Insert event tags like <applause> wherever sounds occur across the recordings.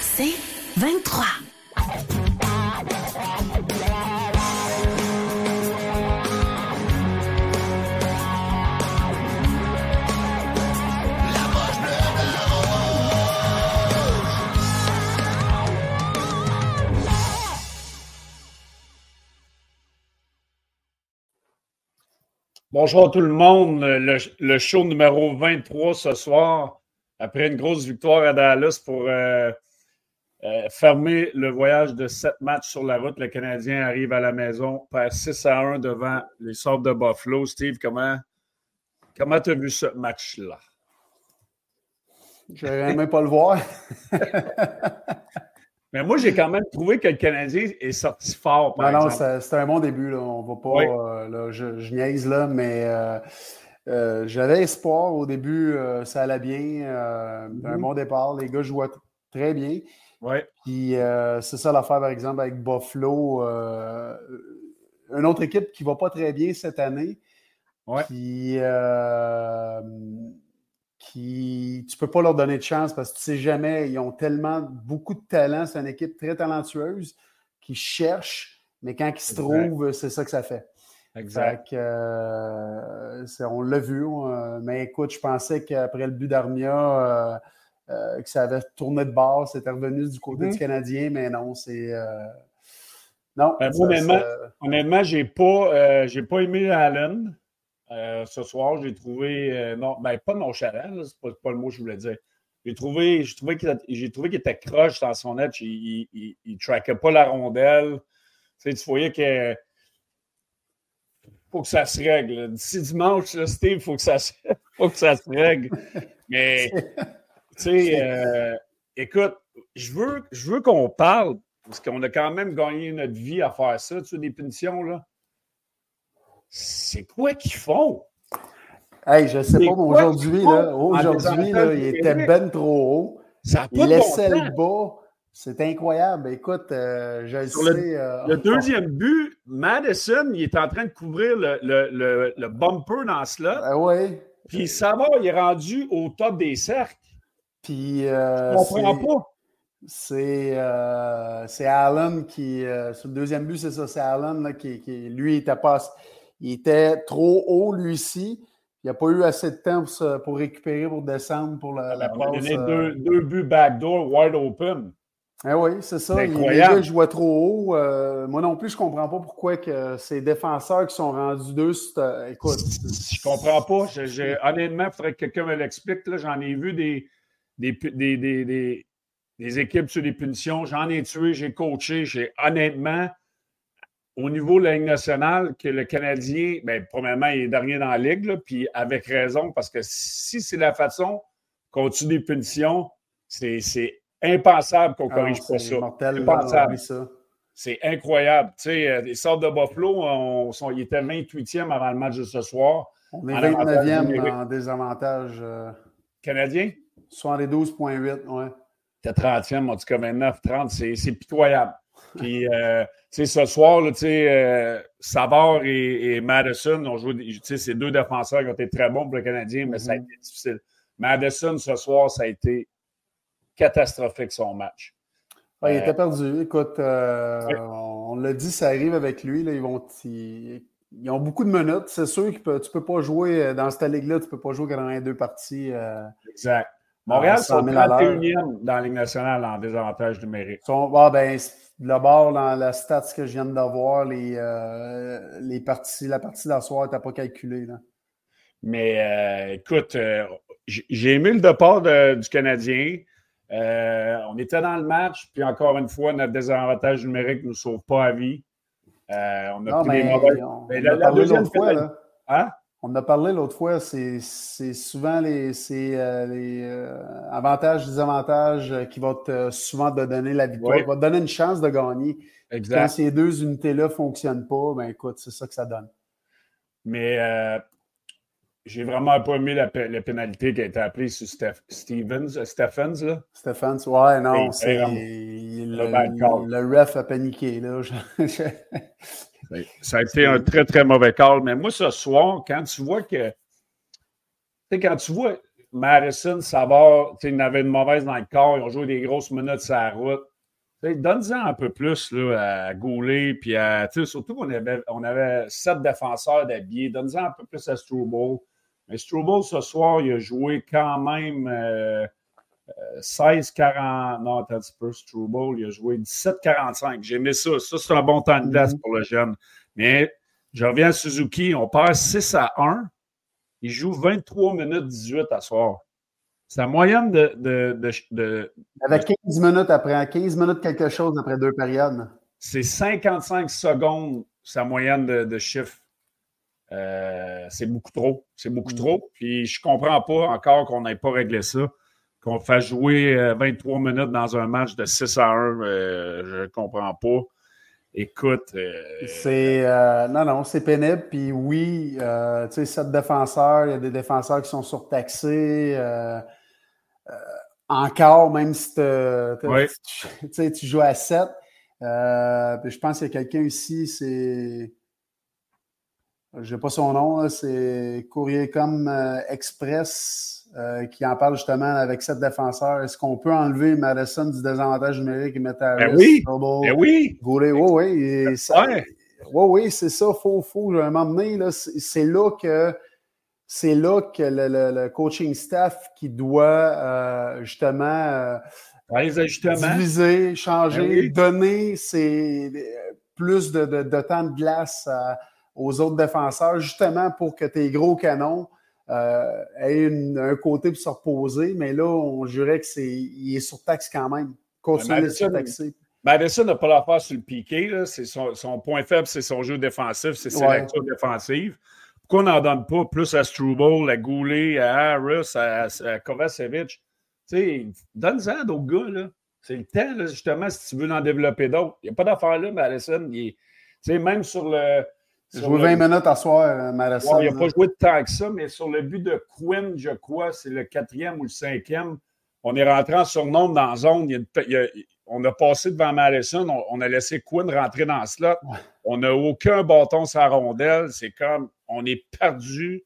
C'est 23. Bonjour tout le monde. Le, show numéro 23 ce soir, après une grosse victoire à Dallas pour euh, euh, fermer le voyage de sept matchs sur la route. Le Canadien arrive à la maison, perd 6 à 1 devant les sortes de Buffalo. Steve, comment comment tu as vu ce match-là? Je n'aurais même pas le voir. <laughs> Mais moi, j'ai quand même trouvé que le Canadien est sorti fort. Par non, non, c'était un bon début. Là. On va pas. Euh, là, je, je, niaise là, mais euh, euh, j'avais espoir au début. Ça allait bien. Mm -hmm. Un bon départ. Les gars jouaient très bien. Ouais. Puis c'est ça l'affaire, par exemple, avec Buffalo. une autre équipe qui ne va pas très bien cette année. Ouais. Puis qui tu peux pas leur donner de chance parce que tu sais jamais, ils ont tellement beaucoup de talent, c'est une équipe très talentueuse qui cherche, mais quand ils se trouvent, c'est ça que ça fait. Exact. Fait que, euh, on l'a vu, on, mais écoute, je pensais qu'après le but d'Armia, euh, euh, que ça avait tourné de bord, c'était revenu du côté du Canadien, mais non, c'est. non. Ben, ça, honnêtement, ça... honnêtement j'ai pas, j'ai pas aimé Allen. Euh, ce soir, j'ai trouvé, euh, non, ben, pas nonchalant, c'est pas, pas le mot que je voulais dire. J'ai trouvé, j'ai trouvé qu'il était croche dans son edge, il ne traquait pas la rondelle. Tu, sais, tu voyais que faut que ça se règle. D'ici dimanche, là, Steve, il faut, que ça se... <laughs> faut que ça se règle. Mais, <laughs> sais, euh, écoute, je veux, je veux qu'on parle, parce qu'on a quand même gagné notre vie à faire ça, tu sais, des punitions, là c'est quoi qu'ils font? Hey, je sais pas, mais aujourd'hui, aujourd'hui, il était ben trop haut. Ça il laissait le bas. C'est incroyable. Écoute, euh, je Sur sais. Le, euh, le deuxième but, Madison, il est en train de couvrir le, le, le, le bumper dans cela. Ben oui. Puis ça va, il est rendu au top des cercles. Puis. Euh, Je comprends pas. C'est euh, Allen qui. Euh, sur le deuxième but, c'est ça. C'est Allen là, qui, qui, lui, il était pas. Il était trop haut, lui-ci. Il n'a pas eu assez de temps pour, se, pour récupérer, pour descendre pour la, la On a passe. donné euh, deux, deux buts backdoor, wide open. Ah oui, c'est ça. Il, les gars, jouaient trop haut. Euh, moi non plus, je ne comprends pas pourquoi que ces défenseurs qui sont rendus deux, écoute. Je comprends pas. Je- je- honnêtement, il faudrait que quelqu'un me l'explique. J'en ai vu des, des, pu- des, des, des- des équipes sur des punitions. J'en ai tué, j'ai coaché. J'ai honnêtement, au niveau de la Ligue nationale, que le Canadien, bien, premièrement, il est dernier dans la Ligue, là, puis avec raison, parce que si c'est la façon qu'on tue des punitions, c'est impensable qu'on Ah, corrige pas ça. mortel, Impensable. ça. C'est incroyable. Tu sais, euh, les sortes de Buffalo, on, sont, ils étaient 28e avant le match de ce soir. On est En avantage 29e numérique. en désavantage. Euh, Canadien, 72,8, ouais. t'es 30e, en tout cas 29, 30, c'est c'est pitoyable. Puis, euh, tu sais, ce soir, tu sais, euh, Savard et, et Madison ont joué, tu sais, c'est deux défenseurs qui ont été très bons pour le Canadien, mais ça a Mhm. été difficile. Madison, ce soir, ça a été catastrophique son match. Ouais, il Euh, était perdu. Écoute, Oui. on, on l'a dit, ça arrive avec lui. Là, ils, vont, ils, ils ont beaucoup de minutes. C'est sûr que tu ne peux pas jouer dans cette ligue-là, tu ne peux pas jouer 82 parties. Exact. Montréal sont 100 000 à l'heure. 31e dans la Ligue nationale en désavantage numérique. sont, ah, ben, le bord dans la stats que je viens d'avoir, les, euh, les parties, la partie d'asseoir n'était pas calculée. Là. Mais euh, écoute, euh, j'ai aimé le départ de- du Canadien. On était dans le match, puis encore une fois, notre désavantage numérique ne nous sauve pas à vie. On a Non, pris mais mauvaises. on, mais on la- la deuxième fois. Là. Hein? On en a parlé l'autre fois, c'est souvent les, euh, les euh, avantages, désavantages euh, qui vont te, souvent te donner la victoire, Oui. qui vont te donner une chance de gagner. Quand Exact. ces deux unités-là ne fonctionnent pas, ben écoute, c'est ça que ça donne. Mais euh, j'ai vraiment pas aimé la, pénalité qui a été appelée sur Steph- Stevens, Stephens. Là. Stéphane, tu- ouais, non, c'est le, le ref a paniqué. Là. <laughs> Ben, Ça a été un très, très mauvais call. Mais moi, ce soir, quand tu vois que. Tu quand tu vois. Madison, Savard, il avait une mauvaise dans le corps. Ils ont joué des grosses minutes sur la route. Donne-en un peu plus là, à Goulet, puis à, surtout qu'on avait, on avait sept défenseurs d'habillés. Donne-en un peu plus à Struble. Mais Struble, ce soir, il a joué quand même 16-40. Euh, non, attends un petit peu, Struble, il a joué 17-45. J'ai aimé ça. Ça, c'est un bon temps de glace mm-hmm. pour le jeune. Mais je reviens à Suzuki, on perd 6 à 1. Il joue 23 minutes 18 à soir. C'est la moyenne de, de, Avec 15 minutes après, 15 minutes quelque chose après deux périodes. C'est 55 secondes, sa moyenne de, chiffres. Euh, c'est beaucoup trop. C'est beaucoup mm. trop. Puis je comprends pas encore qu'on n'ait pas réglé ça. Qu'on fasse jouer 23 euh, minutes dans un match de 6 à 1, euh, je ne comprends pas. Écoute. C'est. non, non, c'est pénible. Puis oui, tu sais, sept défenseurs, il y a des défenseurs qui sont surtaxés. Euh, encore, même si tu, joues à 7. Euh, je pense qu'il y a quelqu'un ici, c'est. Je n'ai pas son nom, c'est Courrier comme euh, qui en parle justement avec sept défenseurs. Est-ce qu'on peut enlever Madison du désavantage numérique et mettre à ben oui, ben oui. oui, oui. Oui, oui, c'est ça. Faut, faut, à un moment donné, c'est là que c'est là que le, coaching staff qui doit euh, justement euh, diviser, changer, ben donner plus de, temps de glace aux autres défenseurs, justement pour que tes gros canons euh, aient un côté pour se reposer. Mais là, on jurait que c'est il est surtaxe quand même. Continuer de surtaxer. Madison n'a pas l'affaire sur le piqué. Son, son, point faible, c'est son jeu défensif, c'est ses lectures défensives. Pourquoi on n'en donne pas plus à Struble, à Goulet, à Harris, à, Kovacevic? Donne-en à d'autres gars. Là. C'est le temps, justement, si tu veux en développer d'autres. Il n'y a pas d'affaire là, Madison. Il est, même sur le. Joué 20 minutes à soir, euh, Madison. il n'a pas joué de temps que ça, mais sur le but de Quinn, je crois, c'est le quatrième ou le cinquième. On est rentré en surnombre dans la zone. on a passé devant Madison. On, a laissé Quinn rentrer dans le slot. On n'a aucun bâton sur la rondelle. C'est comme on est perdu.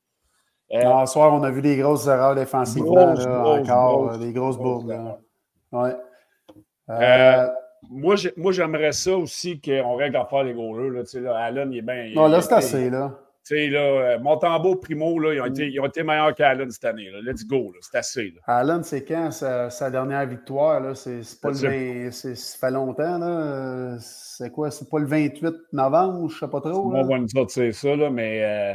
Euh, soir, on a vu des grosses erreurs défensives. encore, des grosses bourdes. Ouais. Euh, moi, j'aimerais ça aussi qu'on règle à faire les goalers. Là, là, Allen, il est bien. Non, là, c'est assez. Là. Tu là, euh, Montembeau, Primo, là, ils, ont été, ils ont été meilleurs qu'Allen cette année. Là. Let's go, c'est assez. Là. Allen, c'est quand sa, dernière victoire? C'est pas le 20, ça fait longtemps. Là. C'est quoi? C'est pas le 28 novembre, je sais pas trop. On va nous dire c'est ça, là, mais euh,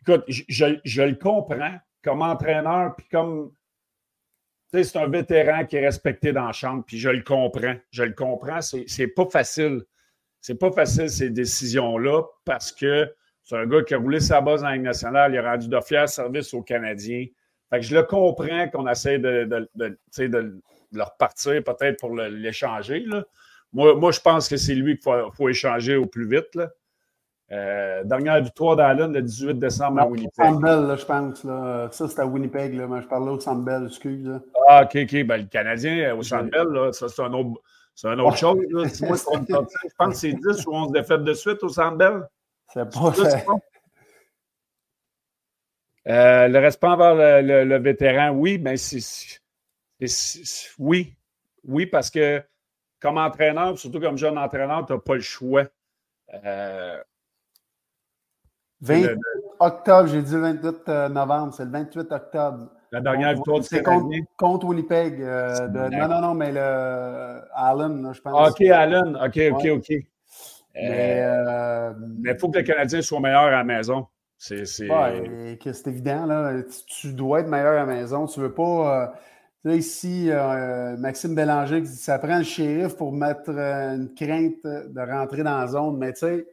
écoute, je, je, le comprends comme entraîneur, puis comme c'est un vétéran qui est respecté dans la chambre, puis je le comprends. Je le comprends. C'est pas facile. C'est pas facile, ces décisions-là, parce que c'est un gars qui a roulé sa base la Ligue nationale. Il a rendu de fiers services aux Canadiens. Je le comprends qu'on essaie de, de, de, de, le repartir peut-être pour l'échanger. Moi, moi, je pense que c'est lui qu'il faut, échanger au plus vite. Euh, dernière victoire d'Allen le 18 décembre à Winnipeg. Sandbell, là, je pense. Là. Ça, c'était à Winnipeg. Là. Mais je parlais au Sandbell, excuse. Là. Ah, OK, OK. Ben, le Canadien euh, au Sandbell, là, ça, c'est un autre, c'est une autre chose. Là. Moi, je pense que c'est 10 ou 11 défaites de suite au Sandbell. C'est pas fait. Euh, le respect envers le, vétéran, oui, mais c'est, oui. Oui, parce que comme entraîneur, surtout comme jeune entraîneur, tu n'as pas le choix. 28 euh, octobre, j'ai dit le 28 euh, novembre, c'est le 28 octobre. La dernière victoire du C'est contre, contre, Winnipeg. non, non, non, mais le Allen, je pense. Ah, OK, Allen. OK, OK, OK. Mais euh, il faut que le Canadien soit meilleur à la maison. C'est évident. Là. Tu, dois être meilleur à la maison. Tu ne veux pas. Euh, ici, euh, Maxime Bélanger dit ça prend le shérif pour mettre une crainte de rentrer dans la zone. Mais tu sais,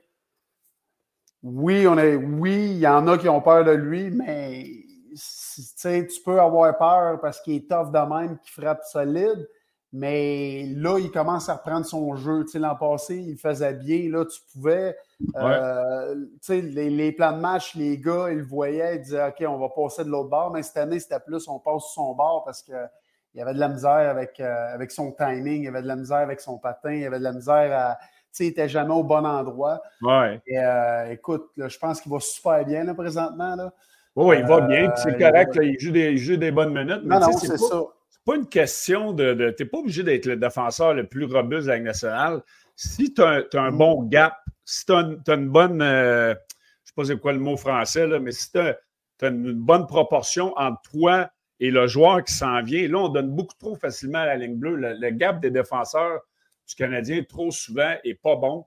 oui, on est, oui, il y en a qui ont peur de lui, mais tu peux avoir peur parce qu'il est tough de même, qu'il frappe solide. Mais là, il commence à reprendre son jeu. L'an passé, il faisait bien. Là, tu pouvais. Euh, sais, les, plans de match, les gars, ils le voyaient, ils disaient OK, on va passer de l'autre bord. Mais cette année, c'était plus on passe sur son bord parce qu'il y avait de la misère avec, euh, avec son timing, il y avait de la misère avec son patin, il y avait de la misère à. Il n'était jamais au bon endroit. Ouais. Et, euh, écoute, je pense qu'il va super bien là, présentement. Là. Oui, il va bien, c'est correct, il, joue des, il, joue des, bonnes minutes. Mais non, non, c'est ça. C'est pas une question de. tu n'es pas obligé d'être le défenseur le plus robuste de la nationale. Si tu as, un bon gap, si tu as, une bonne. je ne sais pas c'est quoi le mot français, là, mais si tu as, une bonne proportion entre toi et le joueur qui s'en vient, là, on donne beaucoup trop facilement à la ligne bleue. Le, gap des défenseurs du Canadien, trop souvent, n'est pas bon.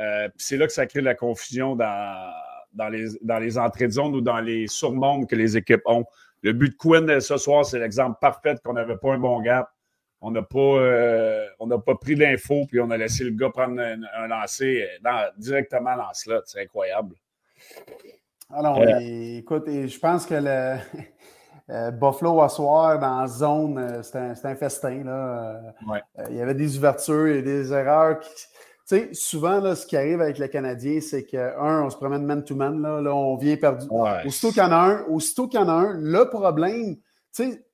Euh, c'est là que ça crée de la confusion dans, dans, les, dans les entrées de zone ou dans les surmondes que les équipes ont. Le but de Quinn ce soir, c'est l'exemple parfait qu'on n'avait pas un bon gap. On n'a pas, euh, pas pris l'info, puis on a laissé le gars prendre un, lancer dans, directement dans slot. C'est incroyable. Alors, euh, écoute, je pense que le, <laughs> euh, Buffalo à soir dans la zone, euh, c'était un, festin. Là. Euh, il y avait des ouvertures, et des erreurs. Tu sais, souvent, là, ce qui arrive avec le Canadien, c'est que, un, on se promène man-to-man, là, là, on vient perdu. Aussitôt qu'il y en a un, aussitôt qu'il y en a un, le problème, tu sais,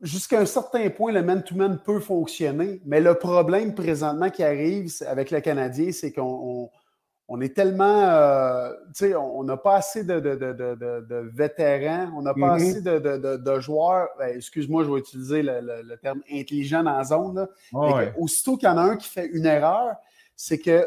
jusqu'à un certain point, le man-to-man peut fonctionner, mais le problème présentement qui arrive avec le Canadien, c'est qu'on on est tellement, euh, tu sais, on n'a pas assez de, vétérans, on n'a pas mm-hmm. assez de, joueurs, ben, excuse-moi, je vais utiliser le, terme intelligent dans la zone, aussitôt qu'il y en a un qui fait une erreur, c'est que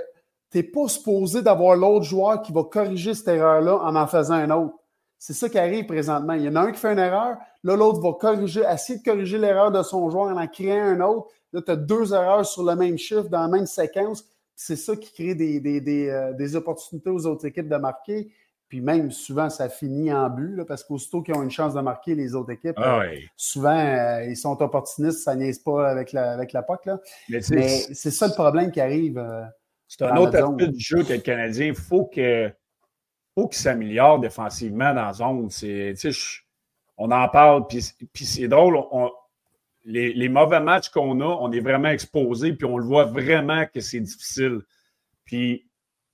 tu n'es pas supposé d'avoir l'autre joueur qui va corriger cette erreur-là en en faisant un autre. C'est ça qui arrive présentement. Il y en a un qui fait une erreur, là, l'autre va corriger, essayer de corriger l'erreur de son joueur en en créant un autre. Là, tu as deux erreurs sur le même chiffre dans la même séquence c'est ça qui crée euh, des, opportunités aux autres équipes de marquer. Puis même, souvent, ça finit en but, parce qu'aussitôt qu'ils ont une chance de marquer les autres équipes, ah souvent, euh, ils sont opportunistes, ça niaise pas avec la, avec la POC. Là. Mais c'est ça le problème qui arrive. Euh, c'est un autre aspect du jeu que le Canadien. faut que faut qu'il s'améliore défensivement dans la zone. on en parle, puis, c'est drôle. On, les, mauvais matchs qu'on a, on est vraiment exposé, puis on le voit vraiment que c'est difficile. Puis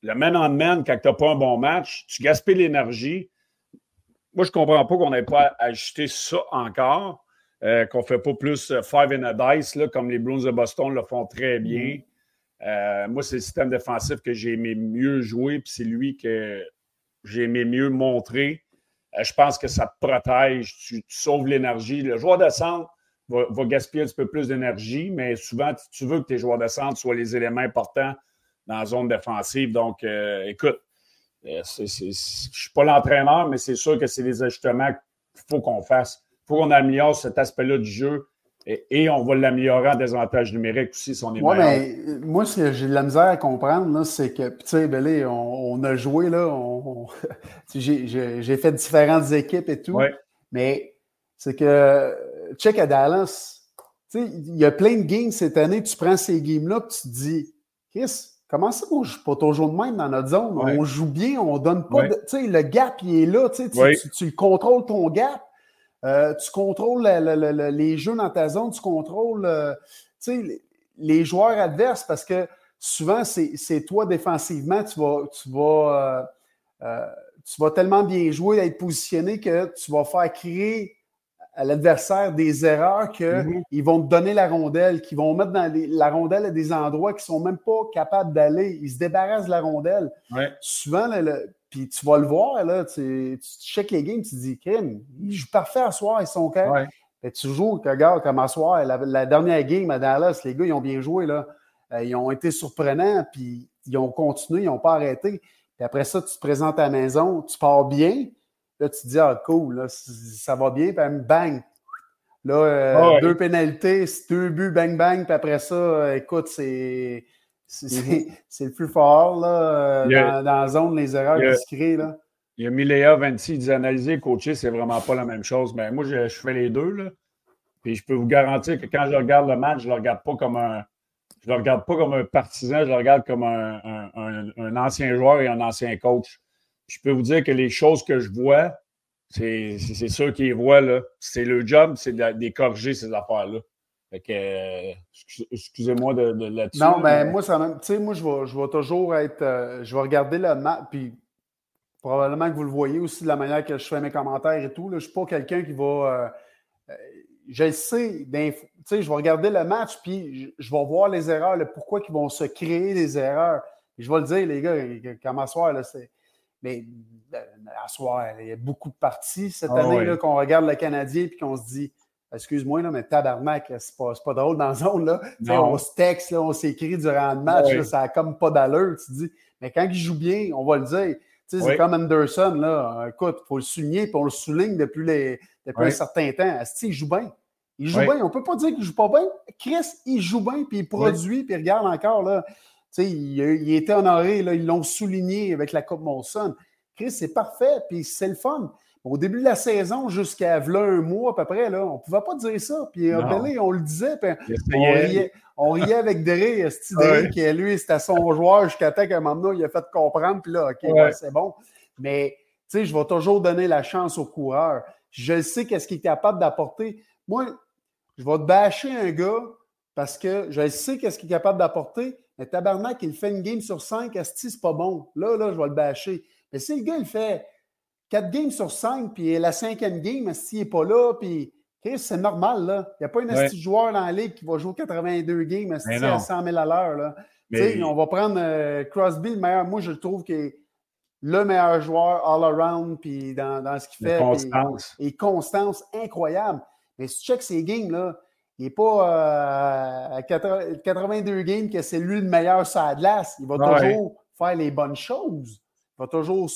le man-on-man, quand tu n'as pas un bon match, tu gaspilles l'énergie. Moi, je ne comprends pas qu'on n'ait pas ajouté ça encore, euh, qu'on ne fait pas plus euh, five in a dice, là, comme les Bruins de Boston le font très bien. Euh, moi, c'est le système défensif que j'ai aimé mieux jouer, puis c'est lui que j'ai aimé mieux montrer. je pense que ça te protège, tu, tu sauves l'énergie. Le joueur de centre, va, gaspiller un petit peu plus d'énergie, mais souvent, tu veux que tes joueurs de centre soient les éléments importants dans la zone défensive. Donc, euh, écoute, euh, je ne suis pas l'entraîneur, mais c'est sûr que c'est des ajustements qu'il faut qu'on fasse. Il faut qu'on améliore cet aspect-là du jeu. Et, on va l'améliorer en désavantage numérique aussi si on est ouais, mais moi, ce que j'ai de la misère à comprendre, c'est que, tu sais, ben on, a joué, là, <laughs> j'ai fait différentes équipes et tout, mais c'est que check à Dallas. Il y a plein de games cette année. Tu prends ces games-là tu te dis, Chris, comment ça qu'on joue pas toujours de même dans notre zone? On joue bien, on donne pas de. Tu sais, le gap, il est là. Tu, tu, tu, contrôles ton gap. Euh, tu contrôles les jeux dans ta zone, tu contrôles euh, les, joueurs adverses parce que souvent, c'est toi défensivement, tu vas, tu vas, euh, tu vas tellement bien jouer, être positionné que tu vas faire créer à l'adversaire des erreurs qu'ils mhm. vont te donner la rondelle, qu'ils vont mettre dans la rondelle à des endroits qui ne sont même pas capables d'aller. Ils se débarrassent de la rondelle. Souvent, puis tu vas le voir, là, tu, tu les games, tu te dis, Kim, ils jouent parfait à soir, ils sont quand ouais. Tu joues, regarde, comme à soir, la, dernière game à Dallas, les gars, ils ont bien joué. Là. Euh, ils ont été surprenants, puis ils ont continué, ils n'ont pas arrêté. Puis après ça, tu te présentes à la maison, tu pars bien, Là, tu te dis, ah, cool, ça va bien, puis bang. Là, euh, ah deux pénalités, deux buts, bang, bang, puis après ça, euh, écoute, c'est. Mm-hmm. C'est le plus fort là, dans, la zone, les erreurs qui se créent. Là. Il y a Miléa 26 qui dit analyser, coacher, c'est vraiment pas la même chose. Mais moi, je, fais les deux. Là. Puis je peux vous garantir que quand je regarde le match, je le regarde pas comme un. Je le regarde pas comme un partisan, je le regarde comme un, un ancien joueur et un ancien coach je peux vous dire que les choses que je vois, c'est ceux qui les voient, là. C'est le job, c'est de, corriger ces affaires-là. Fait que, euh, excusez-moi de, là-dessus. Non, mais, moi, ça même. Tu sais, moi, je vais, je vais toujours être. Euh, je vais regarder le match, puis probablement que vous le voyez aussi de la manière que je fais mes commentaires et tout. Là, je ne suis pas quelqu'un qui va. Euh, je sais, tu sais, je vais regarder le match, puis je, vais voir les erreurs, le pourquoi ils vont se créer des erreurs. je vais le dire, les gars, comme à soir, là, c'est Mais euh, à soir, il y a beaucoup de parties cette ah année qu'on regarde le Canadien et qu'on se dit Excuse-moi, mais tabarnak, c'est pas, pas drôle dans la zone. Là. On se texte, on s'écrit durant le match, ça n'a comme pas d'allure. Tu dis, mais quand il joue bien, on va le dire. Tu sais, C'est comme Anderson, là. Écoute, il faut le souligner, puis on le souligne depuis, les, depuis un certain temps. il joue bien. Il joue bien. On ne peut pas dire qu'il ne joue pas bien. Chris, il joue bien, puis il produit, puis regarde encore, là. Tu sais, il, il était honoré, là, ils l'ont souligné avec la Coupe Monson. Chris, c'est parfait, puis c'est le fun. Au début de la saison, jusqu'à un mois à peu près, là, on ne pouvait pas dire ça. Puis euh, on le disait, puis on riait, on riait avec Derry, Derry qui, lui, c'était son joueur jusqu'à temps qu'à un moment donné, il a fait comprendre, puis là, OK, c'est bon. Mais, tu sais, je vais toujours donner la chance au coureur. Je sais qu'est-ce qu'il est capable d'apporter. Moi, je vais te bâcher un gars parce que je sais qu'est-ce qu'il est capable d'apporter, mais tabarnak, il fait une game sur cinq, Asti, c'est pas bon. Là, là, je vais le bâcher. Mais si le gars, il fait quatre games sur cinq, puis la cinquième game, s'il n'est pas là, puis c'est normal, là. Il n'y a pas un ouais. joueur dans la ligue qui va jouer 82 games à 100 000 à l'heure, Mais... On va prendre euh, Crosby, le meilleur. Moi, je trouve qu'il est le meilleur joueur all-around, puis dans, dans, ce qu'il fait. Constance. Et, constance incroyable. Mais si tu checkes ces games, là, il n'est pas euh, à 82 games que c'est lui le meilleur sur la glace. Il va toujours faire les bonnes choses. Il va toujours,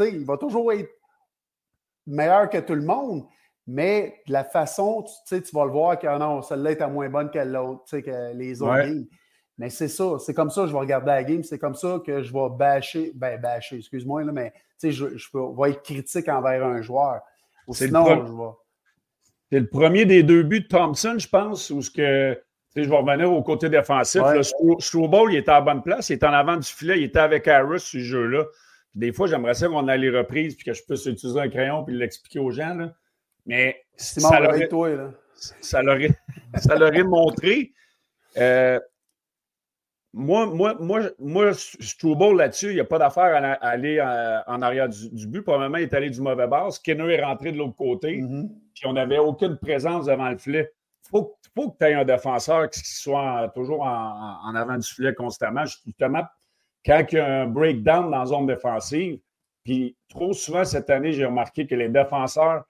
il va toujours être meilleur que tout le monde, mais de la façon, tu, tu vas le voir que ah non, celle-là est moins bonne que l'autre, que les autres games. Mais c'est ça, c'est comme ça que je vais regarder la game, c'est comme ça que je vais bâcher, ben bâcher, excuse-moi, mais tu sais, je, je, vais être critique envers un joueur. sinon, je vais. C'est le premier des deux buts de Thompson, je pense, où ce que. je vais revenir au côté défensif. Ouais. Le il était à bonne place, il était en avant du filet, il était avec Harris ce jeu-là. Des fois, j'aimerais ça qu'on ait les reprises puis que je puisse utiliser un crayon puis l'expliquer aux gens. Là. Mais ça toi, ça l'aurait, ça l'aurait montré. Euh, moi, moi, moi, moi, beau là-dessus, il n'y a pas d'affaire à, aller euh, en, arrière du, but. Probablement, il est allé du mauvais bord. Skinner est rentré de l'autre côté. Mm-hmm. Puis on n'avait aucune présence devant le filet. Il faut, faut, que tu aies un défenseur qui soit toujours en, en, avant du filet constamment. Justement, quand il y a un breakdown dans la zone défensive, puis trop souvent cette année, j'ai remarqué que les défenseurs,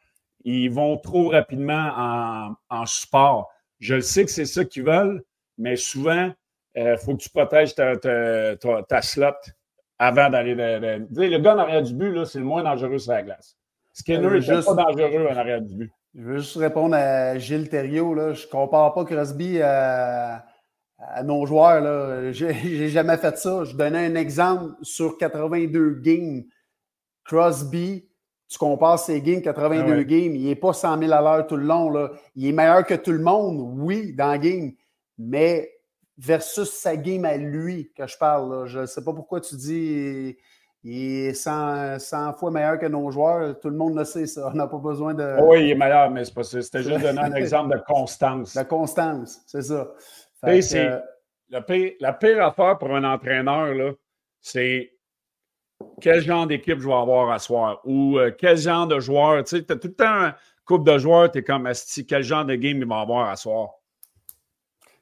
ils vont trop rapidement en, en support. Je sais que c'est ça qu'ils veulent, mais souvent, il euh, faut que tu protèges ta, ta, slot avant d'aller. Le gars en arrière du but, c'est le moins dangereux sur la glace. Skinner n'est euh, juste... pas dangereux en arrière du but. Je veux juste répondre à Gilles Thériault. Là. Je ne compare pas Crosby à, à nos joueurs. Je n'ai <laughs> jamais fait ça. Je donnais un exemple sur 82 games. Crosby, tu compares ses games, 82 ah games, il n'est pas 100 000 à l'heure tout le long. Là. Il est meilleur que tout le monde, oui, dans le game, mais versus sa game à lui que je parle. Je ne sais pas pourquoi tu dis il est 100, fois meilleur que nos joueurs. Tout le monde le sait, ça. On n'a pas besoin de. Oui, il est meilleur, mais c'est pas ça. C'était juste donner un <laughs> exemple de constance. De constance, c'est ça c'est la, pire, affaire pour un entraîneur, c'est quel genre d'équipe je vais avoir à soir ou euh, quel genre de joueur. Tu sais, as tout le temps un couple de joueurs, tu es comme Asti, quel genre de game il va avoir à soir?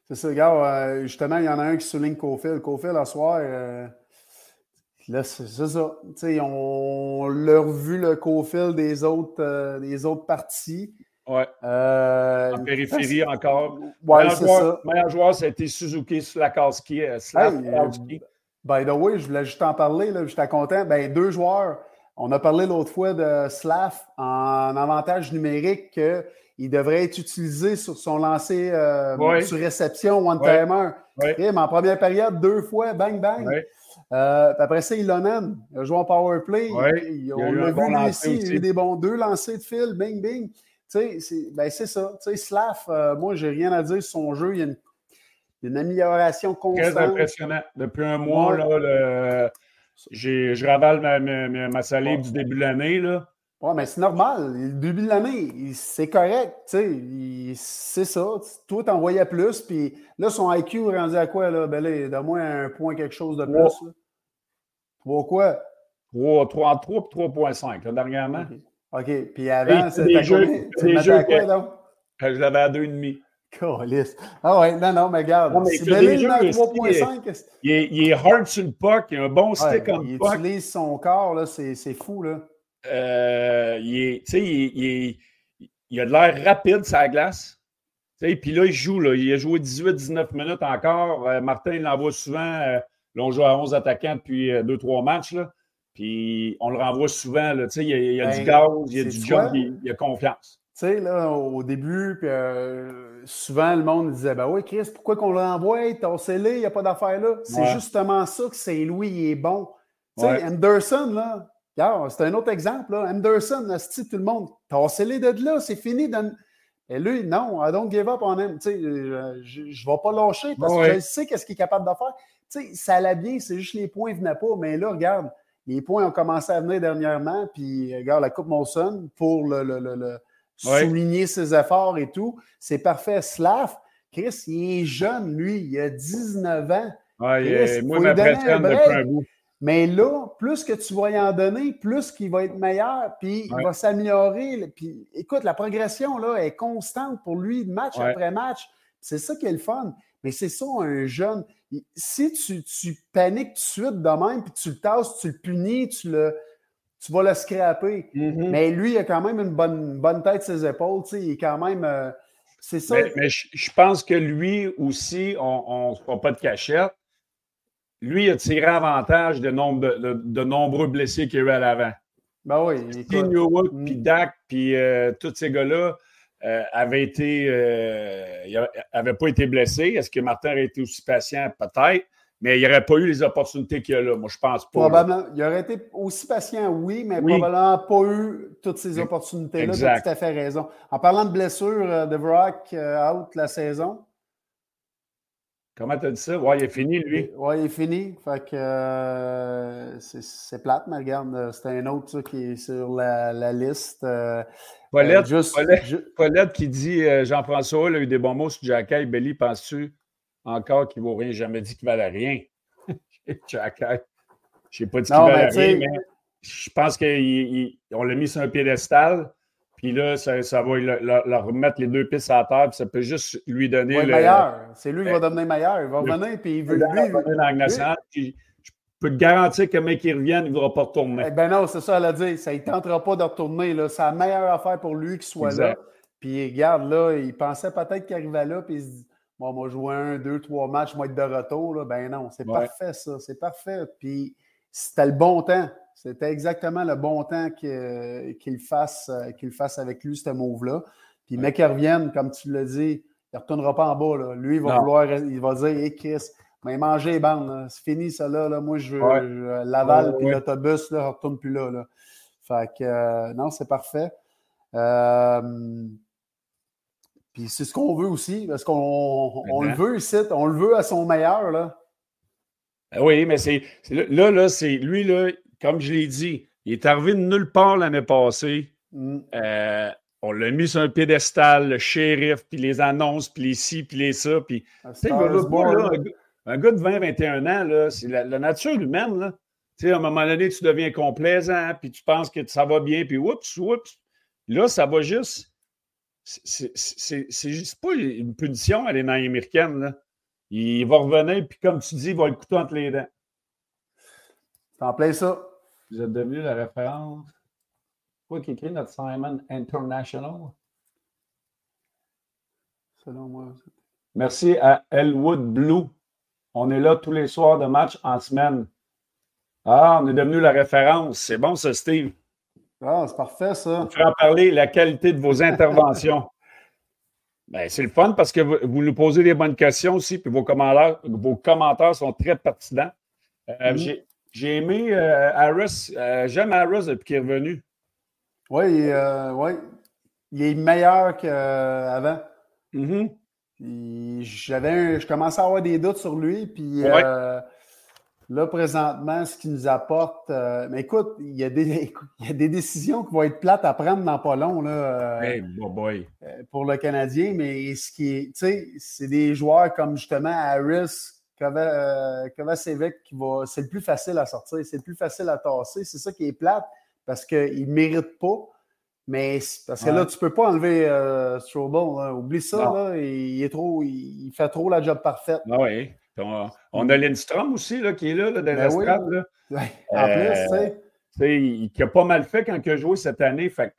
C'est ça, gars. Euh, justement, il y en a un qui souligne Cofield. Cofield, à soir, euh, là, c'est ça. On l'a revu le Cofield des autres, des autres parties. Ouais. Euh, en périphérie <laughs> encore. Ouais, ça. meilleur joueur, c'était Suzuki Slakowski. Euh, euh, by the way, je voulais juste en parler, là, j'étais content. Ben, deux joueurs. On a parlé l'autre fois de Slav en avantage numérique qu'il devrait être utilisé sur son lancer sur réception, one-timer. mais en première période, deux fois, bang, bang. après ça, Ilonen a joué en power play. on l'a vu ici, il a eu des bons deux lancers de fil, bing, bing. Sais, ben c'est ça. Tu sais, Slav, euh, moi, j'ai rien à dire sur son jeu. Il y a une, amélioration constante. Très impressionnant. Depuis un mois, là, le, je ravale ma, ma, ma salive du début de l'année. Oui, mais c'est normal. Le début de l'année, c'est correct. C'est ça. Toi, t'en voyais plus. Puis là, son IQ est rendu à quoi? Là? Ben là, donne-moi un point quelque chose de plus. Là. Trois quoi? 3, 3, 3 et 3.5, dernièrement. OK. Puis avant, c'était? Tu à quoi, donc? Je l'avais à 2,5. Ah ouais, non, non, mais regarde. Non, mais 3.5. Il, il, est hard sur le puck, il a un bon stick en il puck. Il utilise son corps, là, c'est, fou, là. Euh, il est, a de l'air rapide la glace. Puis là, il joue, là, il a joué 18-19 minutes encore. Euh, Martin, il l'envoie souvent. Euh, là, on joue à 11 attaquants depuis 2-3 matchs. Là. Puis on le renvoie souvent. Là, il, y a, il du ben, gaz, il y a du jump, il, il a confiance. Tu sais, là, au début, puis, euh, souvent, le monde disait Ben oui, Chris, pourquoi qu'on l'envoie Ton scellé, il n'y a pas d'affaire là. C'est justement ça que Saint-Louis il est bon. Tu sais, Anderson, là, c'est un autre exemple. Là. Anderson, là, tout le monde, t'as scellé de là, c'est fini. Et lui, non, I don't give up on him. Euh, je ne vais pas lâcher parce que je sais qu'est-ce qu'il est capable de faire. Ça allait bien, c'est juste les points ne venaient pas. Mais là, regarde, les points ont commencé à venir dernièrement. Puis, regarde, la Coupe Molson pour le, le, le souligner ses efforts et tout. C'est parfait. Slav, Chris, il est jeune, lui. Il a 19 ans. Ouais, moi, un bout. Mais là, plus que tu vas y en donner, plus qu'il va être meilleur, puis il va s'améliorer. Puis écoute, la progression là, est constante pour lui, match après match. C'est ça qui est le fun. Mais c'est ça, un jeune. Si tu, tu paniques tout de suite de même, puis tu le tasses, tu le punis, tu le, tu vas le scraper. Mm-hmm. Mais lui, il a quand même une bonne, bonne tête ses épaules. Il est quand même. Euh, c'est ça. Mais, je pense que lui aussi, on ne fera pas de cachette. Lui, il a tiré avantage de, nombre de, nombreux blessés qu'il y a eu à l'avant. Ben oui. Steve Newwood, mm. puis Dak, puis euh, tous ces gars-là euh, avaient été. n'avaient pas été blessés. Est-ce que Martin aurait été aussi patient? Peut-être mais il n'y aurait pas eu les opportunités qu'il y a là. Moi, je pense pas. Probablement. Il aurait été aussi patient, oui, mais probablement pas eu toutes ces opportunités-là. Tu as tout à fait raison. En parlant de blessure, euh, de Brock euh, out la saison. Comment tu as dit ça? Ouais, il est fini, lui. Oui, il est fini. Fait que euh, c'est plate, mais regarde, c'est un autre qui est sur la, liste. Paulette, Paulette, qui dit Jean-François, a eu des bons mots sur Jacky. Belly, penses-tu encore qu'il ne vaut rien? Jamais dit qu'il valait rien. <laughs> Je n'ai pas dit qu'il valait rien, mais je pense qu'on l'a mis sur un piédestal. Puis là, ça, va leur, remettre les deux pistes à terre, puis ça peut juste lui donner. le meilleur. C'est lui qui va devenir meilleur. Il va revenir, puis il veut lui. je peux te garantir que mec qui revienne, il ne voudra pas retourner. Eh ben non, c'est ça, elle a dit. Ça, il ne tentera pas de retourner. C'est la meilleure affaire pour lui qu'il soit là. Puis regarde, là, il pensait peut-être qu'il arrivait là, puis il se dit Bon, moi, jouer un, deux, trois matchs, moi, être de retour. Là. Ben non, c'est parfait, ça. C'est parfait. Puis c'était le bon temps. C'était exactement le bon temps qu'il fasse, qu'il fasse avec lui, ce move-là. Puis, mec, il revienne, comme tu l'as dit, il ne retournera pas en bas. Là. Lui, il va vouloir, il va dire, hé, Chris, mais manger les bandes, c'est fini ça là, Moi, je veux Laval, puis l'autobus, là, ne retourne plus là, là. Fait que, euh, non, c'est parfait. Euh, puis c'est ce qu'on veut aussi, parce qu'on le veut ici, on le veut à son meilleur. Là. Ben oui, mais c'est là, là, c'est lui, là, comme je l'ai dit, il est arrivé de nulle part l'année passée. Mm. Euh, on l'a mis sur un piédestal, le shérif, puis les annonces, puis les ci, puis les ça. Puis, un, gars de 20-21 ans, là, c'est la, nature humaine. Là. sais, à un moment donné, tu deviens complaisant, puis tu penses que ça va bien, puis oups, oups. Là, ça va juste c'est juste pas une punition à les américaine. Là. Il va revenir, puis comme tu dis, il va le couteau entre les dents. C'est en plein ça. Vous êtes devenu la référence. Quoi qui écrit notre Simon International? Selon moi. Merci à Elwood Blue. On est là tous les soirs de match en semaine. Ah, on est devenu la référence. C'est bon, ça, Steve. Ah, c'est parfait, ça. Je en parler la qualité de vos interventions. <laughs> ben, c'est le fun parce que vous, nous posez des bonnes questions aussi, puis vos commentaires, vos commentaires sont très pertinents. Euh, mm-hmm. J'ai aimé euh, Harris. Euh, j'aime Harris depuis qu'il est revenu. Oui, oui. Il est meilleur qu'avant. Mm-hmm. J'avais je commençais à avoir des doutes sur lui, puis Là, présentement, ce qui nous apporte. Euh, mais écoute, il y, a des, <laughs> il y, a des, décisions qui vont être plates à prendre dans pas long là, euh, boy. Euh, pour le Canadien. Mais ce qui est. Tu sais, c'est des joueurs comme justement Harris, Kovacevic qui va. C'est le plus facile à sortir, c'est le plus facile à tasser. C'est ça qui est plate parce qu'il ne mérite pas. Mais parce que là, tu ne peux pas enlever euh, Oublie ça, là, il, est trop, il, fait trop la job parfaite. Ah oui. On, a Lindstrom aussi là, qui est là, là dans ben oui. là. <laughs> En plus, tu sais. Il, a pas mal fait quand il a joué cette année. Fait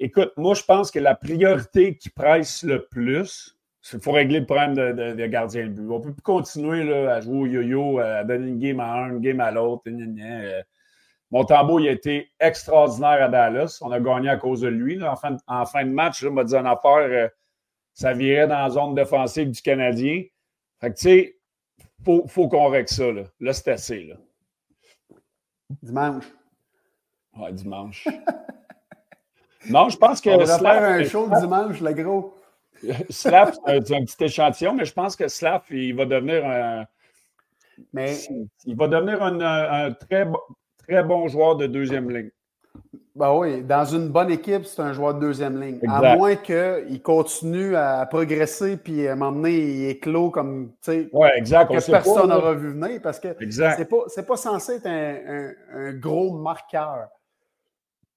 écoute, moi, je pense que la priorité qui presse le plus, il faut régler le problème de, de, gardien de but. On ne peut plus continuer là, à jouer au yo-yo, à donner une game à un, une game à l'autre. Euh, mon tambour, il a été extraordinaire à Dallas. On a gagné à cause de lui. En, fin, en, fin, de match, on m'a dit en affaire, euh, ça virait dans la zone défensive du Canadien. Fait que, tu sais, il faut, faut qu'on règle ça. Là, là c'est assez. Là. Dimanche. Ouais, dimanche. <laughs> non, je pense que. On va faire un show dimanche, le gros. Slav, c'est un, petit échantillon, mais je pense que Slav, il va devenir un. Mais... Il va devenir un, très, très bon joueur de deuxième ligne. Ben oui, dans une bonne équipe, c'est un joueur de deuxième ligne. À moins qu'il continue à progresser puis à m'emmener, il éclos comme, ouais, exact. que personne n'aura vu venir parce que c'est pas, pas censé être un gros marqueur.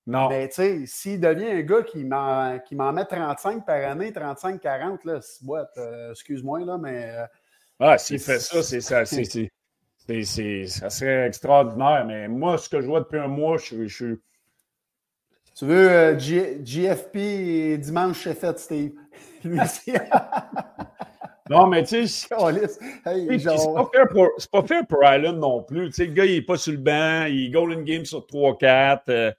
Non. Mais tu sais, s'il devient un gars qui m'en met 35 par année, 35-40, là, euh, excuse-moi, là, mais. Euh, ah, s'il fait ça, c'est ça. C'est, ça serait extraordinaire. Mais moi, ce que je vois depuis un mois, je, suis. Tu veux euh, GFP dimanche c'est fait, Steve? <laughs> Lui <laughs> non, mais tu sais, <laughs> hey, c'est pas, fair pour, pas fair pour Island non plus. Tu sais, le gars, il est pas sur le banc, il golden game sur 3-4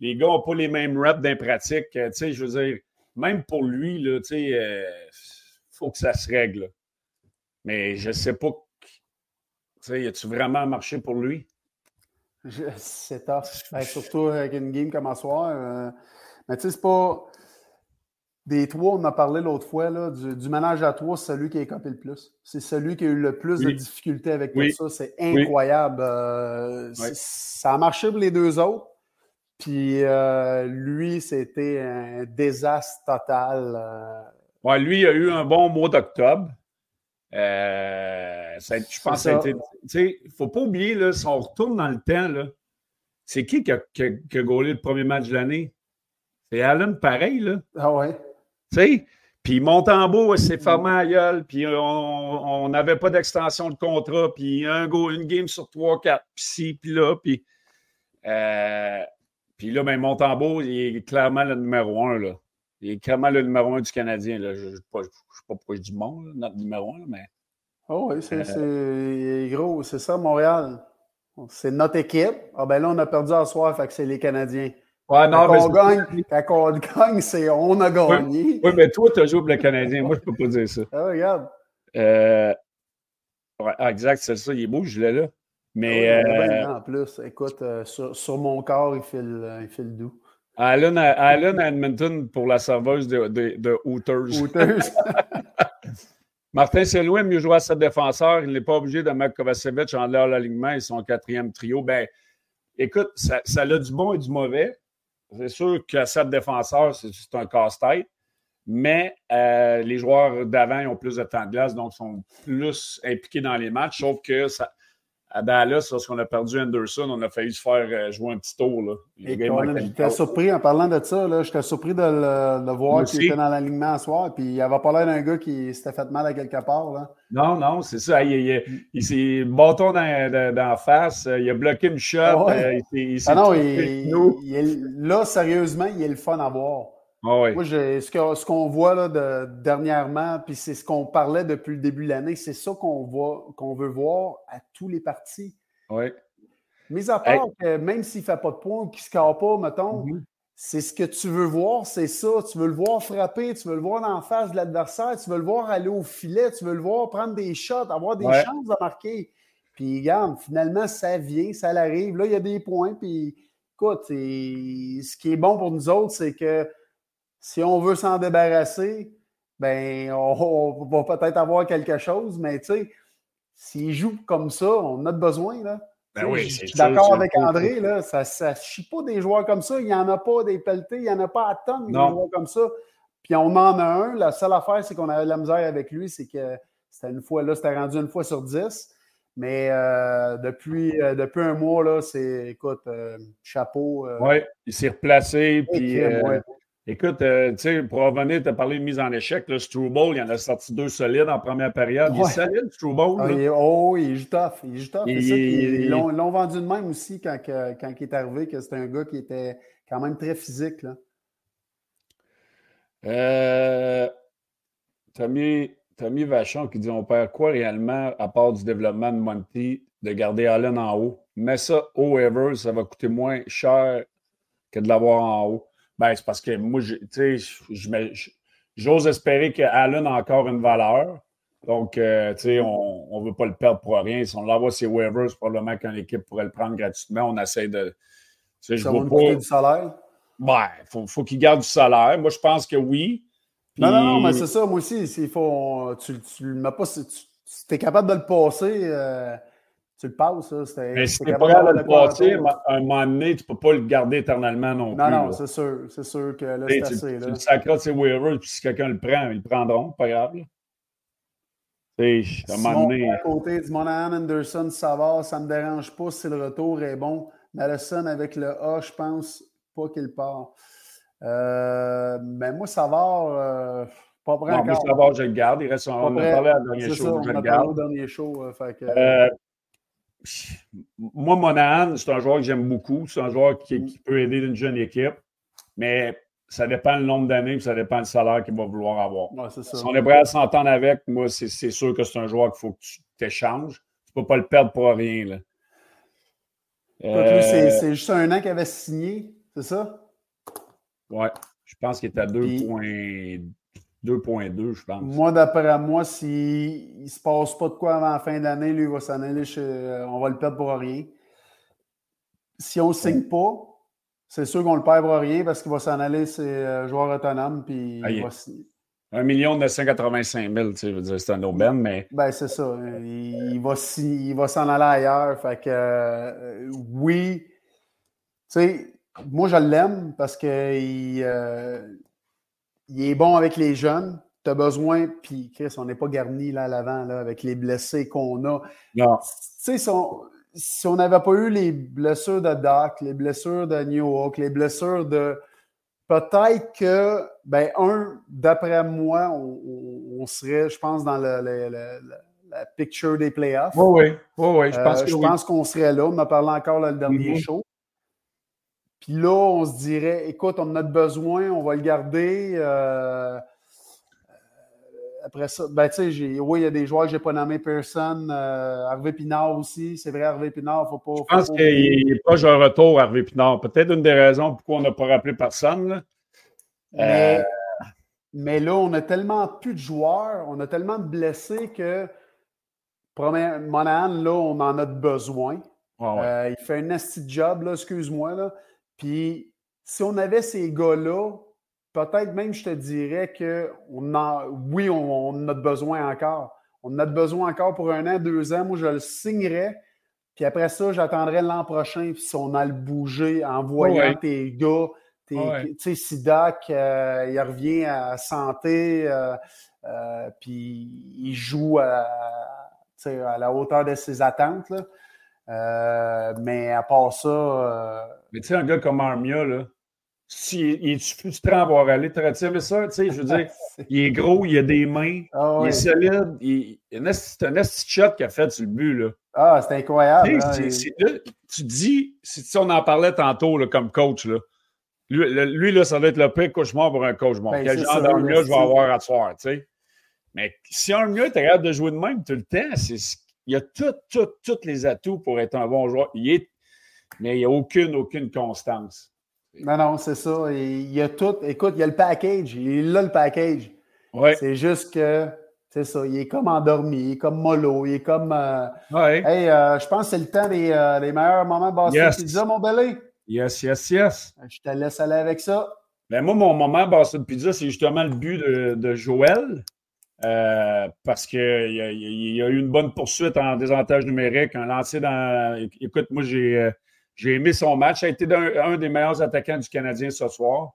les gars n'ont pas les mêmes reps d'impratique. Tu sais, je veux dire, même pour lui, tu sais, il euh, faut que ça se règle. Mais je ne sais pas, tu sais, a-tu vraiment marché pour lui? C'est tough. <laughs> Ben, surtout avec une game comme à soir. Euh, mais tu sais, c'est pas. Des trois, on a parlé l'autre fois, là, du, ménage à trois, c'est celui qui a écopé le plus. C'est celui qui a eu le plus de difficultés avec tout ça. C'est incroyable. Euh, ça a marché pour les deux autres. Puis euh, lui, c'était un désastre total. Euh. Oui, lui, il a eu un bon mois d'octobre. Euh, je pense que ça a été. Il ne faut pas oublier, là, si on retourne dans le temps, c'est qui qui a, qui, gaulé le premier match de l'année? C'est Allen, pareil, là. Ah ouais. Tu sais, puis Montembeau s'est fermé à gueule, puis on n'avait pas d'extension de contrat, puis un go, une game sur trois, quatre, puis ci, puis là, puis. Puis là, ben, Montembeau, il est clairement le numéro un. Là. Il est clairement le numéro un du Canadien. Là. Je ne sais pas pourquoi je dis bon, notre numéro un, mais. Oh oui, c'est euh, gros, c'est ça, Montréal. C'est notre équipe. Ah ben là, on a perdu à soir, fait que c'est les Canadiens. Ouais, non, quand, on gagne, quand on gagne, c'est on a gagné. Oui, mais toi, tu as joué pour le Canadien. Moi, je ne peux pas dire ça. Ah, regarde. Euh, ouais, ah, exact, c'est ça. Il est beau, je l'ai là. Mais. Euh, en plus, écoute, euh, sur, mon corps, il file, euh, il file doux. Allen à, Edmonton pour la serveuse de, de, de Hooters. Hooters. <laughs> Martin Saint-Louis mieux joué à sa défenseur. Il n'est pas obligé de mettre Kovacevic en l'air l'alignement et son quatrième trio. Ben, écoute, ça, ça, a du bon et du mauvais. C'est sûr que cette défenseur, c'est un casse-tête. Mais les joueurs d'avant ont plus de temps de glace, donc sont plus impliqués dans les matchs. Sauf que ça, à Dallas, lorsqu'on a perdu Anderson, on a failli se faire euh, jouer un petit tour. J'étais surpris, en parlant de ça, j'étais surpris de le, voir qu'il était dans l'alignement ce soir. Puis il avait pas l'air d'un gars qui s'était fait mal à quelque part. Là. Non, non, c'est ça. Il, il, s'est bâton dans, la face. Il a bloqué une shot. Ah, euh, il, ah non, là, sérieusement, il est le fun à voir. Ah Moi, ce qu'on voit là, de, dernièrement, puis c'est ce qu'on parlait depuis le début de l'année, c'est ça qu'on voit, qu'on veut voir à tous les partis. Oui. Mis à part que même s'il ne fait pas de points ou qu'il ne score pas, mettons, mm-hmm. c'est ce que tu veux voir, c'est ça. Tu veux le voir frapper, tu veux le voir en face de l'adversaire, tu veux le voir aller au filet, tu veux le voir prendre des shots, avoir des chances de marquer. Puis, regarde, finalement, ça vient, ça arrive. Là, il y a des points. Puis, écoute, ce qui est bon pour nous autres, c'est que si on veut s'en débarrasser, ben, on, va peut-être avoir quelque chose, mais tu sais, s'il joue comme ça, on a besoin. Là. Ben oui, je suis d'accord avec André, là, ça ne chie pas des joueurs comme ça. Il n'y en a pas des pelletés, il n'y en a pas à tonnes des joueurs comme ça. Puis on en a un. La seule affaire, c'est qu'on avait de la misère avec lui, c'est que c'était une fois, là, c'était rendu une fois sur dix. Mais euh, depuis, euh, depuis un mois, là, c'est, écoute, euh, chapeau. oui, il s'est replacé. Puis, Écoute, tu sais, pour revenir, tu as parlé de mise en échec. Le Struble, il en a sorti deux solides en première période. Il est solide, Struble. Ah, il oh, il joue tough. Il joue tough. ils l'ont vendu de même aussi quand, quand il est arrivé, que c'était un gars qui était quand même très physique. Là. Euh, Tommy, Tommy Vachon qui dit On perd quoi réellement à part du développement de Monty de garder Allen en haut? Mais ça, haut ever, ça va coûter moins cher que de l'avoir en haut. Ben, c'est parce que moi, tu sais, j'ose espérer qu'Allen a encore une valeur. Donc, euh, tu sais, on ne veut pas le perdre pour rien. Si on l'envoie ses waivers, probablement qu'une équipe pourrait le prendre gratuitement. On essaie de. Ça je va pas... du salaire? Ben, il faut, qu'il garde du salaire. Moi, je pense que oui. Non, non, non, mais c'est ça. Moi aussi, il faut, tu, tu, pas, tu es capable de le passer. Euh, tu le passes, ça. Mais si tu pas capable de le passer, à un moment donné, tu ne peux pas le garder éternellement non, plus. Non, non, c'est sûr. C'est sûr que là, c'est assez. Tu le sacres de ses waivers, puis si quelqu'un le prend, ils le prendront, pas grave. sais, à un moment donné. À côté du Monahan, Anderson, Savard, ça ne me dérange pas si le retour est bon. Madison avec le A, je pense pas qu'il part. Euh, mais moi, Savard, euh, pas prêt non, encore. Moi, Savard, je le garde. Il reste, on a parlé à la dernière show. je le garde. dernier show. Euh, fait que, euh, moi, Monahan, c'est un joueur que j'aime beaucoup. C'est un joueur qui, qui, peut aider une jeune équipe. Mais ça dépend le nombre d'années, ça dépend le salaire qu'il va vouloir avoir. Ouais, ça. Si on est prêt à s'entendre avec, moi, c'est sûr que c'est un joueur qu'il faut que tu t'échanges. Tu ne peux pas le perdre pour rien. Là. Euh... C'est juste un an qu'il avait signé, c'est ça? Oui. Je pense qu'il est à 2.2, je pense. Moi, d'après moi, s'il ne se passe pas de quoi avant la fin d'année, lui, il va s'en aller chez, euh, On va le perdre pour rien. Si on ne signe pas, c'est sûr qu'on le perd pour rien parce qu'il va s'en aller, c'est euh, joueur autonome, puis il va signer. 1 million 985 000, tu sais, c'est un aubaine, mais. Ben, c'est ça. Il, va, il va s'en aller ailleurs. Fait que, euh, oui. Tu sais, moi, je l'aime parce qu'il euh, il est bon avec les jeunes. Tu as besoin, puis Chris, on n'est pas garni là à l'avant là, avec les blessés qu'on a. Non. Tu sais, si on n'avait pas eu les blessures de Doc, les blessures de New York, les blessures de Peut-être que, ben, un, d'après moi, on, serait, je pense, dans le, la picture des playoffs. Oui, oui, oui, je pense, euh, je pense qu'on serait là. On a parlé encore le dernier mm-hmm. show. Puis là, on se dirait, écoute, on a besoin, on va le garder. Euh, après ça, ben, tu sais, oui, il y a des joueurs que je n'ai pas nommé Pearson, euh, Harvey Pinard aussi. C'est vrai, Harvey Pinard, il ne faut pas. Je pense qu'il n'est pas un retour, Harvey Pinard. Peut-être une des raisons pourquoi on n'a pas rappelé personne. Euh, mais, là, on a tellement plus de joueurs, on a tellement de blessés que Monahan, là, on en a besoin. Euh, il fait un nasty job, là, excuse-moi. Là. Puis si on avait ces gars-là, peut-être même, je te dirais que on a, oui, on, on, a besoin encore. On a besoin encore pour un an, deux ans. Moi, je le signerais. Puis après ça, j'attendrai l'an prochain si on a le bougé en voyant tes gars. Tu sais, Sidak, euh, il revient à santé, euh, euh, puis il joue à, à, la hauteur de ses attentes. Mais à part ça. mais tu sais, un gars comme Armia, là, si, il est frustrant à voir aller. Tu mais ça, tu sais, je veux dire, <laughs> il est gros, il a des mains, ah il est solide. Il, c'est un esti shot qu'il a fait sur le but, là. Ah, c'est incroyable. tu dis, si on en parlait tantôt là, comme coach, là, lui, là, ça va être le pire cauchemar pour un coach. Bon, ben, quel genre d'arme-là je vais avoir à soir, tu sais? Mais si mieux est capable de jouer de même tout le temps, il a tous les atouts pour être un bon joueur. Il est, mais il n'y a aucune, aucune constance. Non, non, c'est ça. Il y a tout. Écoute, il y a le package. Il là, le package. Ouais. C'est juste que, c'est ça, il est comme endormi, il est comme mollo, il est comme. Euh, ouais. Hey, euh, je pense que c'est le temps des, euh, meilleurs moments de basket yes. pizza, mon belé. Yes, yes, yes. Je te laisse aller avec ça. Ben moi, mon moment basket pizza, c'est justement le but de, de Joël. Parce qu'il y, a, y a eu une bonne poursuite en désavantage numérique, un lancer dans. Écoute, moi, j'ai j'ai aimé son match. Ça a été un, des meilleurs attaquants du Canadien ce soir.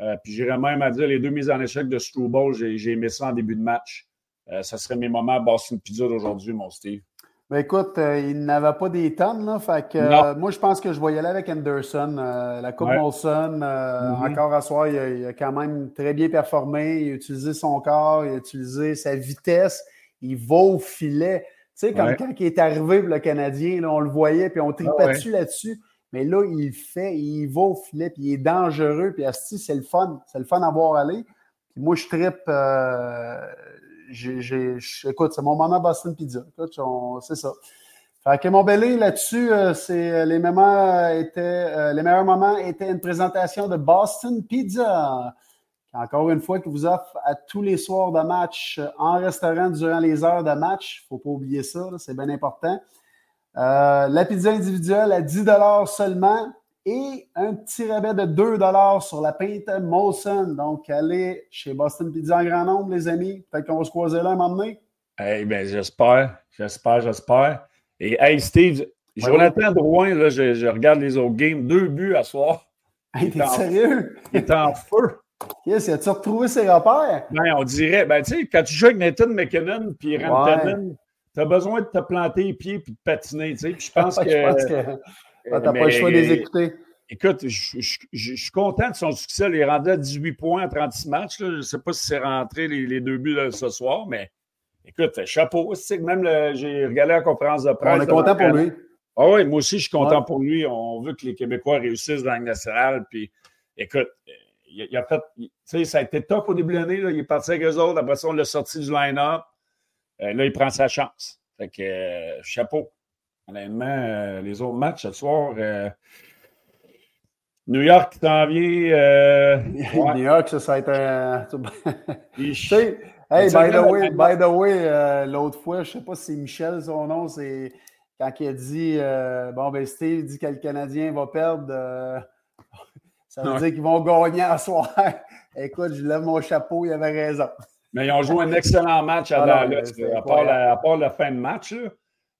Euh, puis j'irais même à dire les deux mises en échec de Struble, j'ai aimé ça en début de match. Euh, ça serait mes moments à Boston Pizza d'aujourd'hui, mon Steve. Ben écoute, euh, il n'avait pas des tonnes, là. Fait que, euh, moi, je pense que je vais y aller avec Anderson. Euh, la Coupe Molson, mm-hmm. encore à soir, il a, quand même très bien performé. Il a utilisé son corps, il a utilisé sa vitesse. Il va au filet. Tu sais, comme quand il est arrivé le Canadien, là, on le voyait, puis on tripait ah dessus là-dessus. Mais là, il fait, il va au filet, puis il est dangereux. Puis Asti, c'est le fun. C'est le fun à voir aller. Puis moi, je écoute, c'est mon moment Boston Pizza. c'est ça. Fait que mon belé là-dessus, euh, c'est euh, les moments étaient, euh, les meilleurs moments étaient une présentation de Boston Pizza. Encore une fois, qui vous offre à tous les soirs de match en restaurant durant les heures de match. Faut pas oublier ça, c'est bien important. la pizza individuelle à 10 seulement et un petit rabais de 2 sur la pinte Molson. Donc, allez chez Boston Pizza en grand nombre, les amis. Peut-être qu'on va se croiser là un moment donné. Eh bien, j'espère, j'espère, j'espère. Et hey, Steve, Jonathan Drouin, là, je, regarde les autres games, deux buts à soir. Hey, t'es sérieux? il est en feu. Yes, as-tu retrouvé ses repères? Ben, on dirait, ben, tu sais, quand tu joues avec Nathan McKinnon puis Rantanen, tu as besoin de te planter les pieds puis de patiner, tu sais. Puis je pense <laughs> que. Ah, t'as pas le choix de les écouter. Écoute, je, suis content de son succès. Il est rendu à 18 points en 36 matchs. Je ne sais pas si c'est rentré les, deux buts ce soir, mais écoute, chapeau. Même j'ai regardé la conférence de presse. On est content pour lui. Ah oui, moi aussi, je suis content pour lui. On veut que les Québécois réussissent dans la nationale. Puis, écoute, il, a fait. Tu sais, ça a été top au début de l'année. Il est parti avec eux autres. Après ça, on l'a sorti du line-up. Euh, là, il prend sa chance. Fait que, euh, chapeau. Honnêtement, euh, les autres matchs ce soir, euh, New York t'en vient. Euh, <laughs> New York, ça, ça a été un. <laughs> hey, by the way, by the way l'autre fois, je ne sais pas si c'est Michel son nom, c'est quand il a dit Bon, ben Steve dit que le Canadien va perdre. <laughs> ça veut dire qu'ils vont gagner à soir. Écoute, je lève mon chapeau, il avait raison. Mais ils ont joué un excellent match à, ah à, part la, à, part la, fin de match. Là.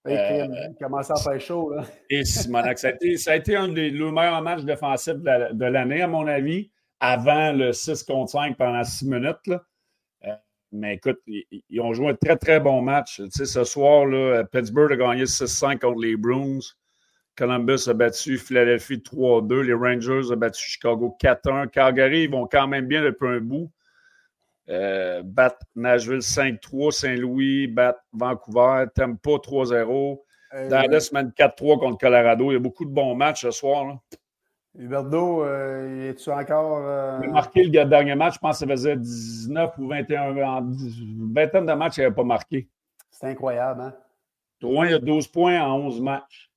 Euh, il commençait à faire chaud. Là. <laughs> et Simonac, ça, a été, un des meilleurs matchs défensifs de l'année, à mon avis, avant le 6 contre 5 pendant 6 minutes. Là. Euh, mais écoute, ils, ont joué un très, très bon match. Tu sais, ce soir, là, Pittsburgh a gagné 6-5 contre les Bruins. Columbus a battu Philadelphie 3-2. Les Rangers ont battu Chicago 4-1. Calgary, ils vont quand même bien depuis un bout. Euh, bat Nashville 5-3, Saint-Louis, bat Vancouver, Tempo 3-0. Dallas mène 4-3 contre Colorado. Il y a beaucoup de bons matchs ce soir. Là. Huberto, euh, es-tu encore. Euh... Il a marqué le dernier match, je pense que ça faisait 19 ou 21. En vingtaine de matchs, il n'avait pas marqué. C'est incroyable, hein? Drouin, il a 12 points en 11 matchs.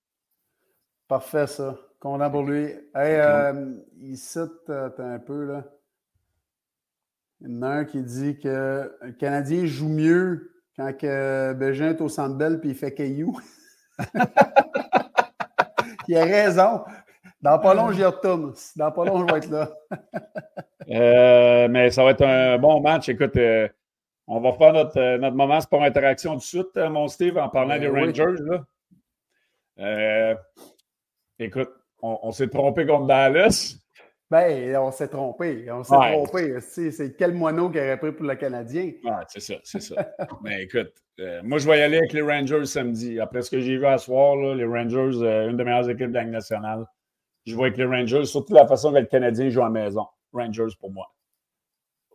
Parfait, ça. Content pour lui. Hey, euh, il cite euh, un peu, là. Il y en a un qui dit que le Canadien joue mieux quand que Bégin est au centre belle puis il fait caillou. <laughs> il a raison. Dans pas long, j'y retourne. Dans pas long, je vais être là. <laughs> Euh, mais ça va être un bon match. Écoute, euh, on va faire notre, euh, notre moment sport interaction tout de suite, mon Steve, en parlant ben des Rangers. écoute, on, on s'est trompé contre Dallas. Ben, on s'est trompé. On s'est trompé. C'est quel moineau qui aurait pris pour le Canadien? Ouais, c'est ça, c'est ça. Mais <laughs> écoute, euh, moi, je vais y aller avec les Rangers samedi. Après ce que j'ai vu à soir, les Rangers, euh, une des meilleures équipes de la nationale. Je vois avec les Rangers, surtout la façon que le Canadien joue à la maison. Rangers pour moi.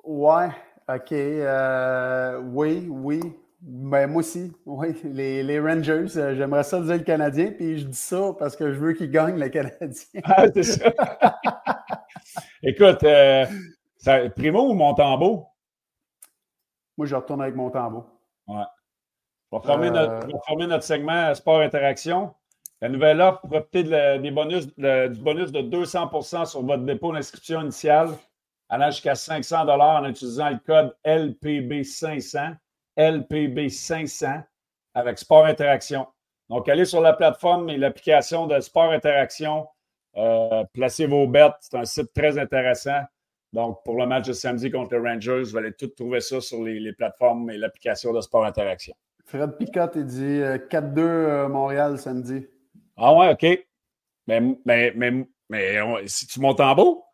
Ouais, OK. Euh, oui, oui. Ben, moi aussi, oui. Les, les Rangers, j'aimerais ça dire le Canadien, puis je dis ça parce que je veux qu'ils gagnent le Canadien. Ah, c'est ça. <laughs> Écoute, euh, Primo ou Montembeau? Moi, je retourne avec Montembeau. Ouais. On va, former notre, notre segment Sport Interaction. La nouvelle offre, profitez des bonus, du bonus de 200% sur votre dépôt d'inscription initiale, allant jusqu'à 500 en utilisant le code LPB500, LPB500 avec Sport Interaction. Donc, allez sur la plateforme et l'application de Sport Interaction euh, placez vos bêtes. C'est un site très intéressant. Donc, pour le match de samedi contre les Rangers, vous allez tout trouver ça sur les, plateformes et l'application de Sport Interaction. Fred Picotte, il dit 4-2 euh, euh, Montréal samedi. Ah ouais, OK. Mais, mais, mais, si tu montes en beau,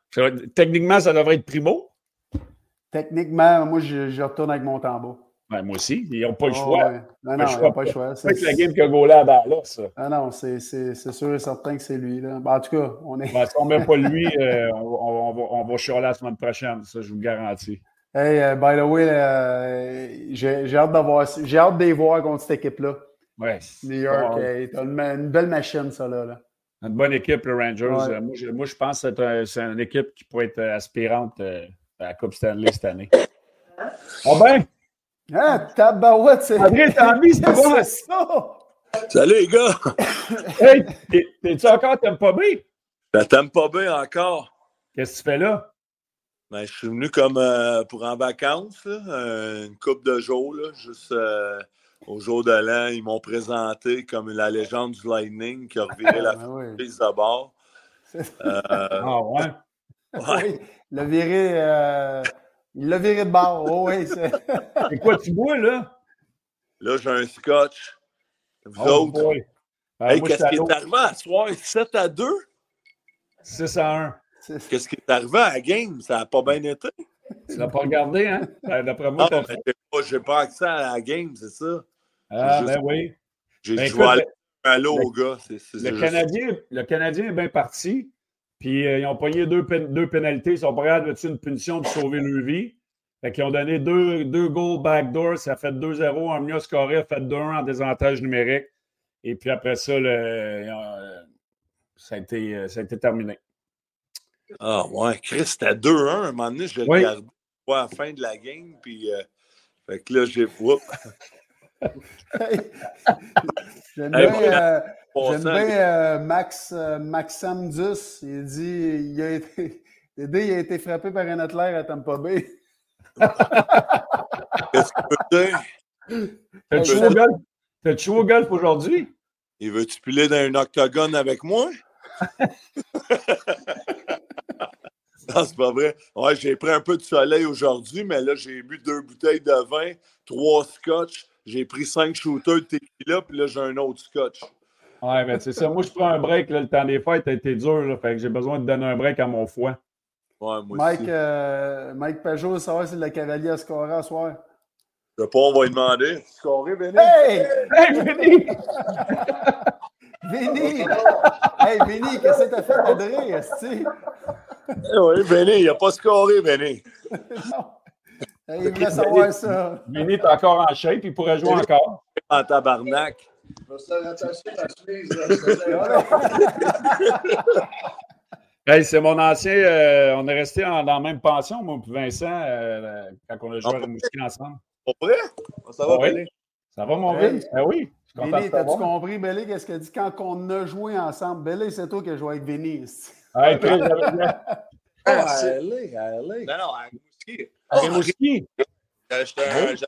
techniquement, ça devrait être primo. Techniquement, moi, je, retourne avec mon tambour. Ben, moi aussi. Ils n'ont pas le choix. Ouais. Non, non, ils n'ont pas le choix. C'est la game qui a gaulé à ça. Ah non, c'est sûr et certain que c'est lui. Là. Ben, en tout cas, on est. Ben, si on ne met pas <laughs> lui, euh, on, on, va, on va chialer la semaine prochaine. Ça, je vous le garantis. Hey, uh, by the way, uh, j'ai hâte d'avoir. J'ai hâte de les voir contre cette équipe-là. Ouais. New York, hey, une, une, belle machine, ça, là. là. Une bonne équipe, les Rangers. Ouais. moi, je, moi, je, pense que c'est une équipe qui pourrait être aspirante euh, à la Coupe Stanley cette année. <coughs> Ah ben! Ah, tabarouette, c'est. André, t'as envie, <laughs> c'est bon? ça! Salut, les gars! <laughs> hey, t'es-tu encore Tampa Bay? Ben, Tampa Bay encore. Qu'est-ce que tu fais là? Ben, je suis venu comme euh, pour en vacances, là, euh, une couple de jours, là, juste euh, au jour de l'an. Ils m'ont présenté comme la légende du Lightning qui a reviré la <laughs> prise de bord. ah ouais? ouais. Oui, le viré. Il l'a viré de bord. Oh, oui, <laughs> c'est quoi tu bois, là? Là, j'ai un scotch. Vous oh, autres? Boy. Ben, hey, qu'est-ce qui est arrivé à soir? 7 à 2? 6 à 1. Qu'est-ce qui est arrivé à la game? Ça n'a pas bien été? Tu l'as pas regardé, hein? D'après moi, non, j'ai pas, pas accès à la game, c'est ça. Ah, juste, ben oui. J'ai ben, joué à l'eau au gars. Canadien, le Canadien est bien parti. Puis euh, ils ont pogné deux, deux pénalités. Ils sont pas capables de une punition de sauver leur vie. Fait qu'ils ont donné deux, deux goals backdoor. Ça a fait 2-0. Amnia scoré a fait 2-1 en désavantage numérique. Et puis après ça, le, euh, ça, a été, ça a été terminé. Ah ouais, Chris, c'était 2-1. À un moment donné, je l'ai Oui. regardé à la fin de la game. Puis, euh, fait que là, j'ai. Oups. <laughs> J'aime bien, euh, j'aime bien, euh, Max, euh, Maxime Dus. Il dit il a été, <laughs> Dédé, il a été frappé par un athlète à Tampa Bay. <laughs> Qu'est-ce qu'il peut dire? T'as-tu joué au golf aujourd'hui? Il veut-tu piler dans un octogone avec moi? <laughs> non, c'est pas vrai. Ouais, j'ai pris un peu de soleil aujourd'hui, mais là, j'ai bu deux bouteilles de vin, trois scotch. J'ai pris cinq shooters de tequila, puis là, j'ai un autre scotch. Ouais, ben c'est ça. Moi, je prends un break. Là, le temps des fêtes a été dur. Là, fait que j'ai besoin de donner un break à mon foie. Ouais, moi Mike, aussi. euh, Mike Pajot, savoir si le cavalier a scoré à soir. Je sais pas, on va lui demander. Scoré, Béné? Hey! Hey, Vinny! <laughs> Vinny! hey, Vinny, qu'est-ce que t'as fait, André? esti? Eh oui, Béné, il a pas scoré, Béné. non. Hey, il voulait savoir ça. Vinny est encore en shape. Il pourrait jouer encore. En tabarnak. Hey, c'est mon ancien. euh, on est resté en- dans la même pension, moi et Vincent, euh, quand on a joué à Rimouski ensemble. Pour vrai? Ça va, Oui. Ça va, mon Hey. Vince? Ah oui. Vinny, t'as-tu compris, Belly, qu'est-ce qu'elle dit? Quand on a joué ensemble? Belly, c'est toi qui as joué avec Vinny. esti. Hey, Chris, j'avais- <laughs> Ah, allez, allez. Non, non, à Rimouski. à Rimouski, J'étais un- J'avais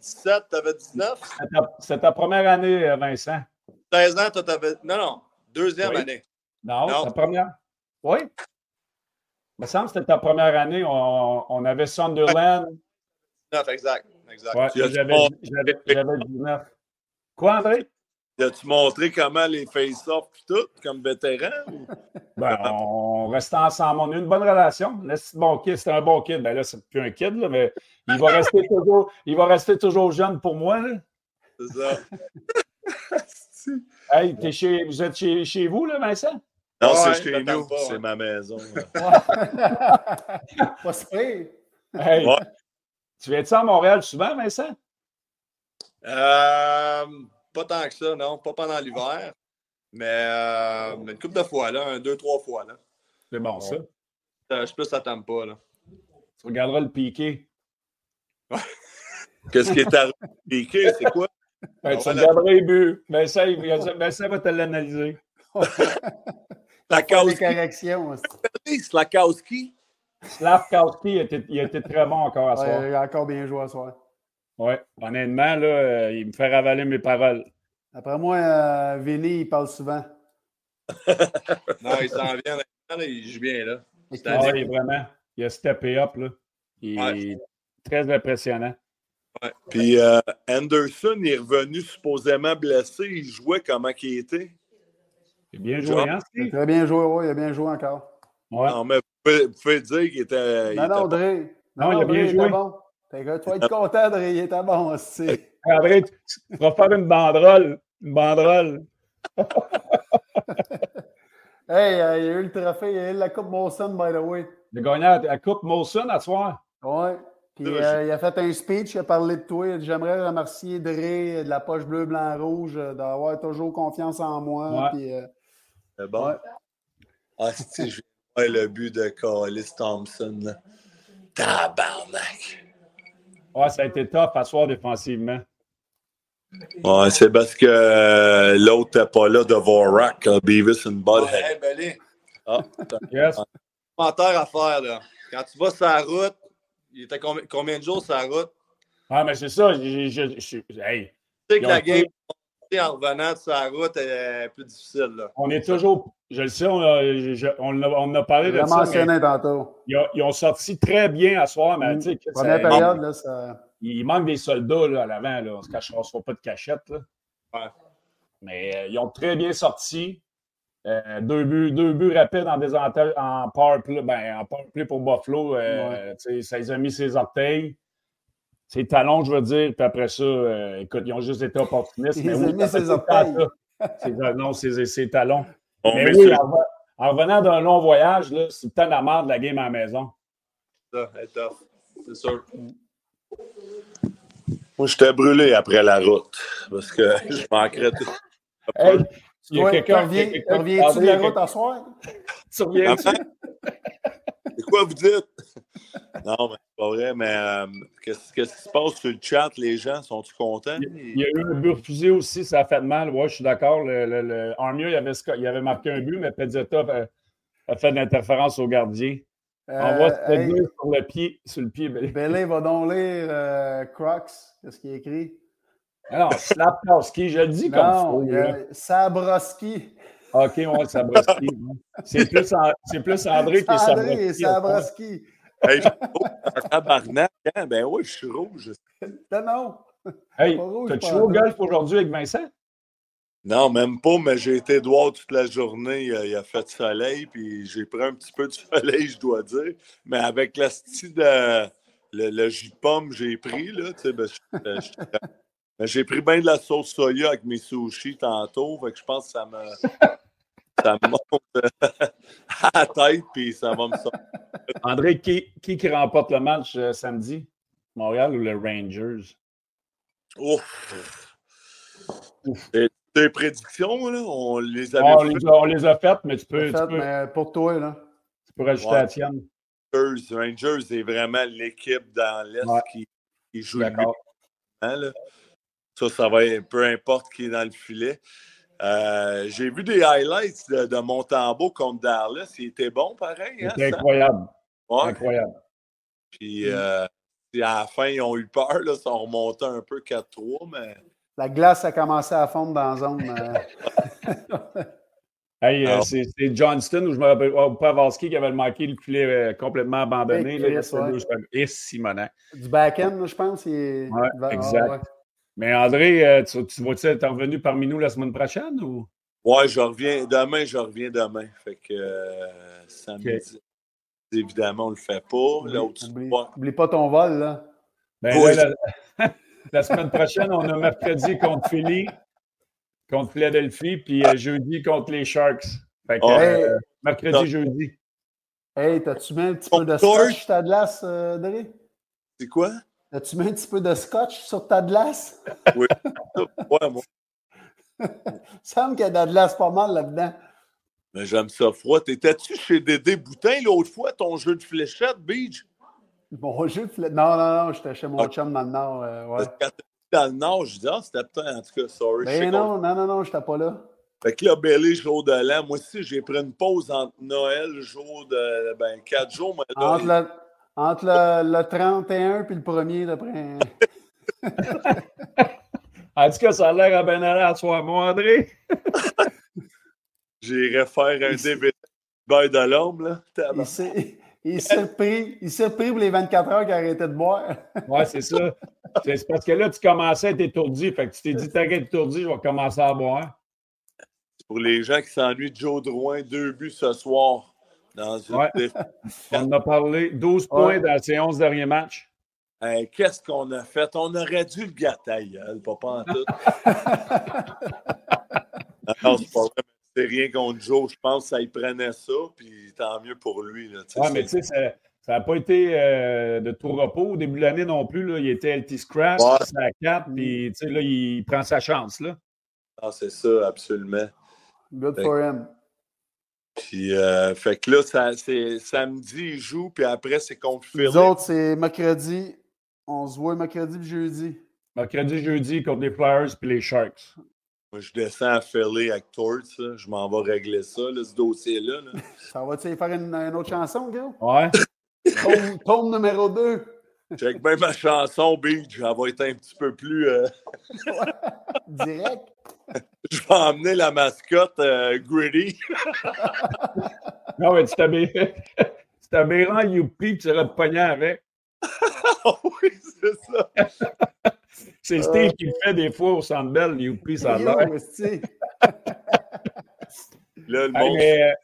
17, t'avais 19. c'est ta- c'est ta première année, euh, Vincent. 16 ans, toi, t'avais. Non, non. Deuxième Oui. année. Non, Non. ta première. Oui. Il me semble que c'était ta première année. On, on avait Sunderland. 19, exact. exact. Ouais, j'avais 19. Quoi, André? As-tu montré comment les face-off et tout, comme vétéran? ou- <laughs> Ben, on restait ensemble. On a eu une bonne relation. Là, c'est bon kid, c'était un bon kid. Ben là, c'est plus un kid, là, mais il va rester <laughs> toujours, il va rester toujours jeune pour moi. Là. C'est ça. <laughs> Hey, t'es chez, vous êtes chez, chez vous, là, Vincent? Non, Ouais, c'est chez nous. C'est ma maison. Pas. Hey, Ouais. Tu viens de ça à Montréal souvent, Vincent? Euh, pas tant que ça, non. Pas pendant l'hiver. Mais euh, une couple de fois, là. Un, deux, trois fois, là. C'est bon, ça. Euh, Je peux s'attendre pas, là. Tu regarderas le piqué. <laughs> Qu'est-ce qui est arrivé? Piqué, c'est quoi? Ben, tu regarderas les buts. Vincent, il- Vincent va te l'analyser. <laughs> Cause qui? Slavkowski, il était, il était très bon encore à Ouais, soir. il a encore bien joué à soir. Ouais, honnêtement, là, euh, il me fait ravaler mes paroles. Après moi, euh, Vinny, il parle souvent. <laughs> Non, il s'en vient. maintenant, là, Il joue bien, là. Et C'est Ah, il est vraiment, il a steppé up, là. Il Ouais. est très impressionnant. Puis euh, Anderson est revenu supposément blessé. Il jouait comment qu'il était? Il est bien joué, hein, Il a très bien joué, ouais, il a bien joué encore. Ouais. Non, mais vous pouvez, vous pouvez dire qu'il était. il Non, non, était. Non, il a bien joué. Était bon. Tu vas être content, André. Il était bon aussi. André, tu vas faire une banderole. Une banderole. <laughs> hey, euh, il y a eu le trophée. Il y a eu la Coupe Molson, by the way. Le gagnant la Coupe Molson à soir. Oui. Puis euh, il a fait un speech, il a parlé de toi. J'aimerais remercier Dre de la poche bleue, blanc, rouge, d'avoir toujours confiance en moi. Ouais. Euh, C'est bon. Ah, si je vais le but de Carlis Thompson. Là. Tabarnak. Ouais, ça a été top à soir défensivement. Ouais, c'est parce que euh, l'autre n'était pas là de Vorak, Beavis and Butthead. Hey, Belly. Ah, yes. commentaire à faire, là. Quand tu vas sur la route, il était combien, combien de jours sur la route? Ah, mais c'est ça. Je, je, je, hey. Tu sais que la game en revenant sur la route est plus difficile. Là. On est toujours. Je le sais, on a, on a, on a parlé de ça. mentionné tantôt. Ils, ils, ont sorti très bien à soir, mais mmh. tu sais. Première ça, période, là, ça. Il manque des soldats là, à l'avant. Là. On se cachera, on se fera pas de cachette. Là. Ouais. Mais euh, ils ont très bien sorti. Euh, deux, buts, deux buts rapides en désavantage en power play, ben, en power play pour Buffalo. Euh, ouais. Ça les a mis ses orteils. Ses talons, je veux dire. Puis après ça, euh, écoute, ils ont juste été opportunistes. Ils ont mis ses orteils. Non, ses, talons. Mais, oui, en, en, revenant d'un long voyage, c'est le temps de la mort de la game à la maison. Ça, c'est sûr. Moi, j'étais brûlé après la route parce que <laughs> je manquerais tout. Hey, il y a quelqu'un reviens, reviens-tu de la route en soir? tu reviens C'est quoi vous dites? non, mais c'est pas vrai, mais euh, qu'est-ce, qui se passe sur le chat? Les gens sont-ils contents? Il y a eu un but refusé aussi, ça a fait mal. Ouais, je suis d'accord. Le, le, le Armia, il avait, il avait marqué un but, mais Pezzetta a, a fait de l'interférence au gardien. Euh, On voit ce hey, sur le pied, sur le pied. Belé va donc lire euh, Crocs. Qu'est-ce qu'il écrit? Alors, Slapkowski, je le dis comme non, il y a Sabroski. OK, ouais, Sabroski. c'est plus, plus, André qui est. André Sabroski. Hey, je suis tabarnak. Hein? Ben oui, je suis rouge. Non, non. Hey, t'as-tu joué au golf aujourd'hui avec Vincent? Non, même pas, mais j'ai été dehors toute la journée. Il a fait soleil, puis j'ai pris un petit peu de <laughs> soleil, je dois dire. Mais avec la style de le, le jus de pomme j'ai pris, là, tu sais, ben, <laughs> j'ai pris bien de la sauce soya avec mes sushis tantôt. Fait que je pense que ça me, ça me monte <laughs> à la tête, puis ça va me sortir. André, qui, qui, qui remporte le match euh, samedi? Montréal ou le Rangers? Ouf! Ouf. Tes prédictions, là, on les avait on, les a, on les a faites, mais tu peux. Fait, tu peux mais pour toi, là. Tu peux rajouter ouais. la tienne. Rangers, Rangers c'est vraiment l'équipe dans l'Est ouais. qui, qui, joue le mieux. Hein, ça, ça va être peu importe qui est dans le filet. Euh, J'ai vu des highlights de, de Montembeau contre Dallas. Il était bon, pareil. C'était hein, incroyable. Ouais. Incroyable. Puis, euh, à la fin, ils ont eu peur. Là, ça a remonté un peu 4-3, mais la glace a commencé à fondre dans la zone. Euh... <laughs> hey, euh, c'est Johnston ou je me rappelle oh, Pavalski qui avait manqué le filet euh, complètement abandonné. Hey, là, Chris, ouais. Et Simonac. Du back-end, je pense. Il... Ouais, exact. Ah. Mais André, euh, tu, tu vas-tu être revenu parmi nous la semaine prochaine ou? Ouais, je reviens demain, je reviens demain. Fait que euh, samedi, okay. évidemment, on le fait pas. Là, oublie, oublie pas ton vol, là. Ben, oui. là, la... <laughs> La semaine prochaine, on a mercredi contre Philly, contre Philadelphie, puis euh, jeudi contre les Sharks. Fait que, oh, euh, mercredi, jeudi. Hey, t'as-tu mis un petit peu de scotch ta glace, euh, Dre? C'est quoi? As-tu mis un petit peu de scotch sur ta glace? Oui. <laughs> ouais, moi. Il semble qu'il y a de la glace pas mal là-dedans. Mais j'aime ça froid. T'étais-tu chez Dédé Boutin l'autre fois, ton jeu de fléchette, Beach? Mon jeu de Non, non, non, j'étais chez mon okay. chum dans le Nord. Euh, ouais. Quand dans le Nord, je dis, ah, c'était peut-être, en tout cas, sorry. Ben non, non, non, non, j'étais pas là. Fait que là, Belly, jour de l'an, moi aussi, j'ai pris une pause entre Noël, jour de, ben, quatre jours. Mais là, entre, entre le, le 31 puis le 1er d'après. <laughs> en tout cas, ça a l'air à bien aller à soi, moi, André. <laughs> J'irais faire un DVD bail de l'ombre, là. Il s'est pris, il s'est pris pour les 24 heures qu'il a arrêté de boire. <laughs> Oui, c'est ça. C'est parce que là, tu commençais à être étourdi. Fait que tu t'es dit, t'inquiète étourdi, je vais commencer à boire. Pour les gens qui s'ennuient de Joe Drouin, deux buts ce soir. Dans une ouais. <laughs> On en a parlé. 12 points ouais. dans ses 11 derniers matchs. Qu'est-ce qu'on a fait? On aurait dû le gâter, papa en tout. <laughs> non, c'est pas vrai. C'est rien contre Joe. Je pense que ça y prenait ça, puis tant mieux pour lui. Là, ouais, mais tu sais, ça n'a pas été euh, de tout repos au début de l'année non plus. Là. Il était LT Scrap, ouais. à 4, puis là, il prend sa chance. Là. Ah, c'est ça, absolument. Good for him. Puis, euh, fait que là, ça, c'est samedi, il joue, puis après, c'est contre Philly. Les autres, c'est mercredi. On se voit mercredi et jeudi. Mercredi, jeudi contre les Flyers puis les Sharks. Moi, je descends à Philly avec Torts. Je m'en vais régler ça, ce dossier-là. ça va-tu faire une, une, autre chanson, gars? Ouais. Tombe, numéro 2. Check bien ma chanson, Beach. Elle va être un petit peu plus. Euh... <laughs> Direct. Je vais emmener la mascotte euh, Gritty. <laughs> non, mais tu t'habilles <laughs> en Youpi, tu serais pogné avec. oui, c'est ça. c'est Steve qui le fait des fois au Centre Bell, Youpi, ça a l'air. Là, le monde...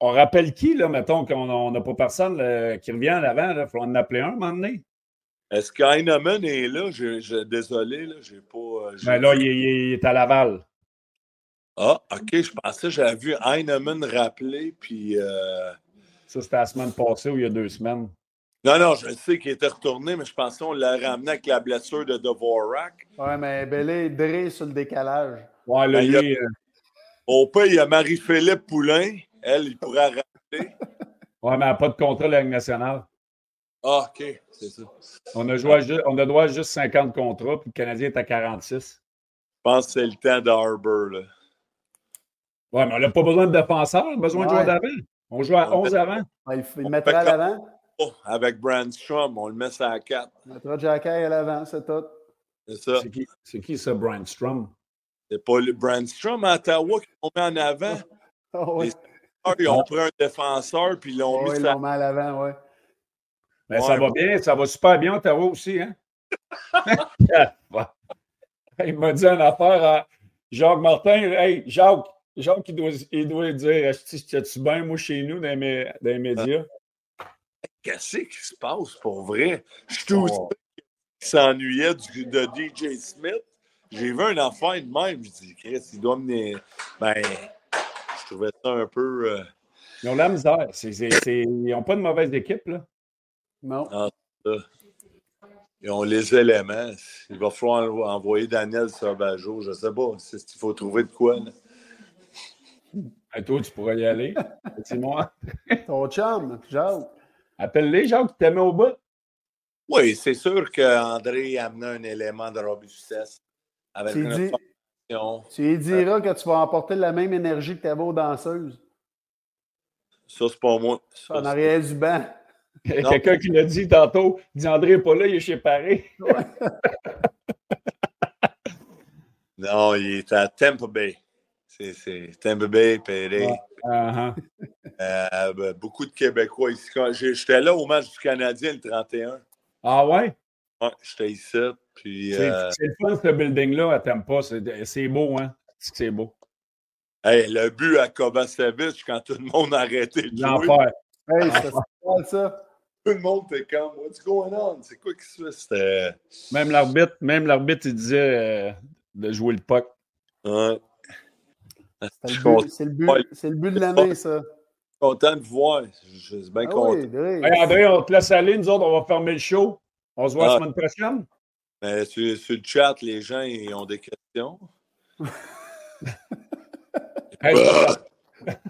On, rappelle qui, là, mettons, qu'on n'a pas personne qui revient à l'avant? Il faut en appeler un, un moment donné. Est-ce qu'Heinemann est là? Je, désolé, là, j'ai pas. Euh, ben là, il, est à Laval. Ah, OK, je pensais que j'avais vu Heinemann rappeler, puis. Euh... Ça, c'était la semaine passée ou il y a deux semaines. Non, non, je sais qu'il était retourné, mais je pensais qu'on l'a ramené avec la blessure de Dvorak. Ouais, mais Bellé est dré sur le décalage. Ouais, là, ben, il y a... Euh, Au pays, il y a Marie-Philippe Poulain. Elle, il pourrait rappeler. Ouais, mais elle n'a pas de contrat de la Ligue nationale. Ah, OK, c'est ça. On a, joué on a droit à juste 50 contrats, puis le Canadien est à 46. Je pense que c'est le temps d'Arbor, là. Ouais, mais on n'a pas besoin de défenseur, on a besoin de joueurs d'avant. On joue à 11 avant. il, il mettra à l'avant. Oh, avec Brandstrom, on le met à 4. On mettra Jacky à l'avant, c'est tout. C'est ça. C'est qui, qui, ça, Brandstrom? C'est pas le Brandstrom à Ottawa qui l'ont mis en avant. <laughs> Oh, oui. Ils ont pris un défenseur, puis ils l'ont mis, ils l'ont mis à l'avant, oui. Ça va bien, ça va super bien, Ottawa aussi, hein? <laughs> il m'a dit une affaire à Jacques Martin. Hey, Jacques, Jacques, il doit, il doit dire Est-ce bien, moi, chez nous, dans les, dans les médias? Qu'est-ce qui se passe pour vrai? Je suis tout oh. qui s'ennuyait de DJ Smith. J'ai vu un affaire de même. Je dis Chris, il doit me. Ben, trouvais ça un peu. Euh... Ils ont la misère. Ils n'ont pas de mauvaise équipe, là. Non. Ah, Ils ont les éléments. Il va falloir envoyer Daniel Sauvageau. Je ne sais pas. C'est ce qu'il faut trouver de quoi. Là. Et toi, tu pourrais y aller. <laughs> C'est moi. Ton chum, Jacques. Appelle-les, Jacques, tu t'aimais au bout. Oui, c'est sûr qu'André amené un élément de robustesse avec tu Tu lui diras que tu vas emporter la même énergie que tu avais aux danseuses. Ça, c'est pas moi. Ça, en arrière du banc. Quelqu'un qui l'a dit tantôt, dit André n'est pas là, il est chez Paris. <laughs> non, il est à Tampa Bay. C'est Tampa Bay, Paris. Uh-huh. Euh, ben, beaucoup de Québécois ici. J'étais là au match du Canadien le 31. Ah ouais? Ouais, j'étais ici. C'est euh... le fun, ce building-là à Tampa. C'est beau, hein? C'est beau. Hey, le but à Kovacevic quand tout le monde a arrêté de jouer. Hey, c'est ça. Tout le monde était comme What's going on? C'est quoi qui se fait? Même l'arbitre, même l'arbitre, il disait euh, de jouer le puck. Ouais. C'est le, but, le but de l'année, ça. Content de voir. Je suis bien ah content. Oui, hey, André, on te laisse aller. Nous autres, on va fermer le show. On se voit la ah. semaine prochaine? Mais sur, sur, le chat, les gens ils ont des questions. <laughs> hey, <laughs>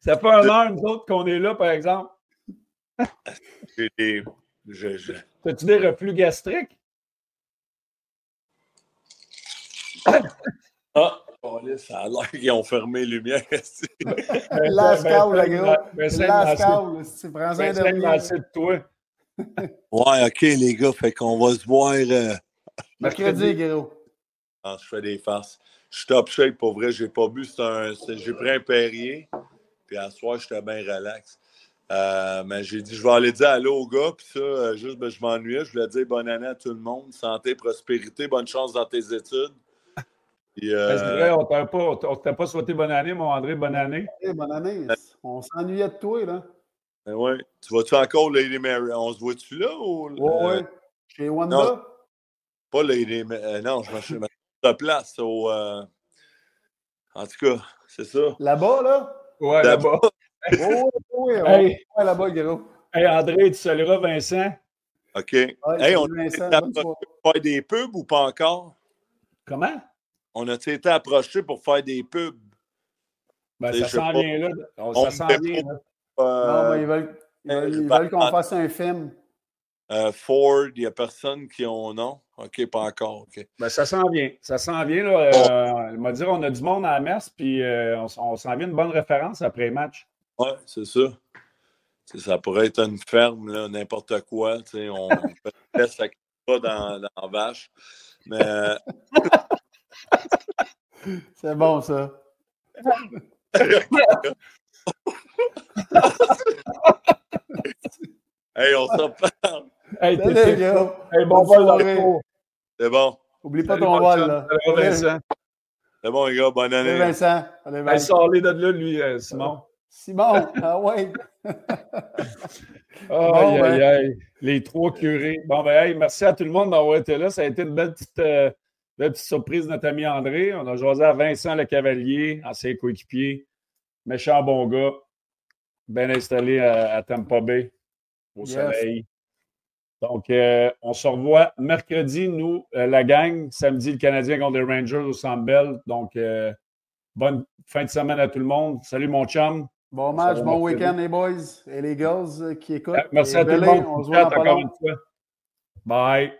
Ça fait un heure, nous autres, qu'on est là, par exemple. J'ai des. Je, As-tu des reflux gastriques? Ah, ça a l'air qu'ils ont fermé les lumières. Lascal, le gros. Lascal, c'est vraiment de toi. <laughs> Ouais, OK, les gars, fait qu'on va se voir. Euh... <laughs> Mercredi, gros. Ah, je fais des farces. Je suis top shape, pour vrai. J'ai pas bu. J'ai pris un Perrier. Puis à soir, j'étais bien relax. Euh, mais j'ai dit, je vais aller dire allô aux gars, puis ça, euh, juste, ben, je m'ennuyais. Je voulais dire bonne année à tout le monde, santé, prospérité, bonne chance dans tes études. Puis, euh... vrai, on ne t'a pas, souhaité bonne année, mon André, bonne année. bonne année. On s'ennuyait de toi, là. Ben ouais. Tu vas-tu encore Lady Mary? On se voit-tu là? Ou, Oui, euh... Chez Wanda? Non, pas Lady Mary. Euh, non, je me de place au. Euh... En tout cas, c'est ça. Là-bas, là? Ouais, là-bas. oui, oui, oui. Là-bas, gros. Hey, André, tu salueras Vincent. OK. Ouais, hey, on pour faire des pubs ou pas encore? Comment? On a été approché pour faire des pubs. Ben, ça s'en vient là. On, ça s'en vient là. Euh, non, mais ils veulent, ils veulent, ils veulent qu'on fasse un film. Euh, Ford, il n'y a personne qui ont non? OK, pas encore. OK. Ben, ça s'en vient. Ça s'en vient. Là. Euh, il m'a dit on a du monde à la messe, puis euh, on, on s'en vient une bonne référence après le match. Oui, c'est ça. T'sais, ça pourrait être une ferme, n'importe quoi. On <laughs> fait ça pas dans, dans la vache. Mais. C'est bon, ça. hey, on s'en parle. Hey, t'es hey, bon vol C'est bon. Oublie pas ton vol, là. C'est bon, les gars. Bonne année. Salut, Vincent. Allez, Vincent. Hey, sors-les de là, lui, euh, Simon. Simon, <laughs> ah ouais. oh, bon, aïe, ben. aïe, Les trois curés. Bon, ben, hey, merci à tout le monde d'avoir été là. Ça a été une belle petite, euh, belle petite surprise de notre ami André. On a joué à Vincent Le Cavalier, ancien coéquipier. Méchant bon gars. Bien installé à, à Tampa Bay, au yes. soleil. Donc, euh, on se revoit mercredi, nous, euh, la gang. Samedi, le Canadien contre les Rangers au Bell. Donc, euh, bonne fin de semaine à tout le monde. Salut, mon chum. Bon match, bon week-end, les boys et les girls qui écoutent. Merci à tout le monde. On se voit encore une fois. Bye.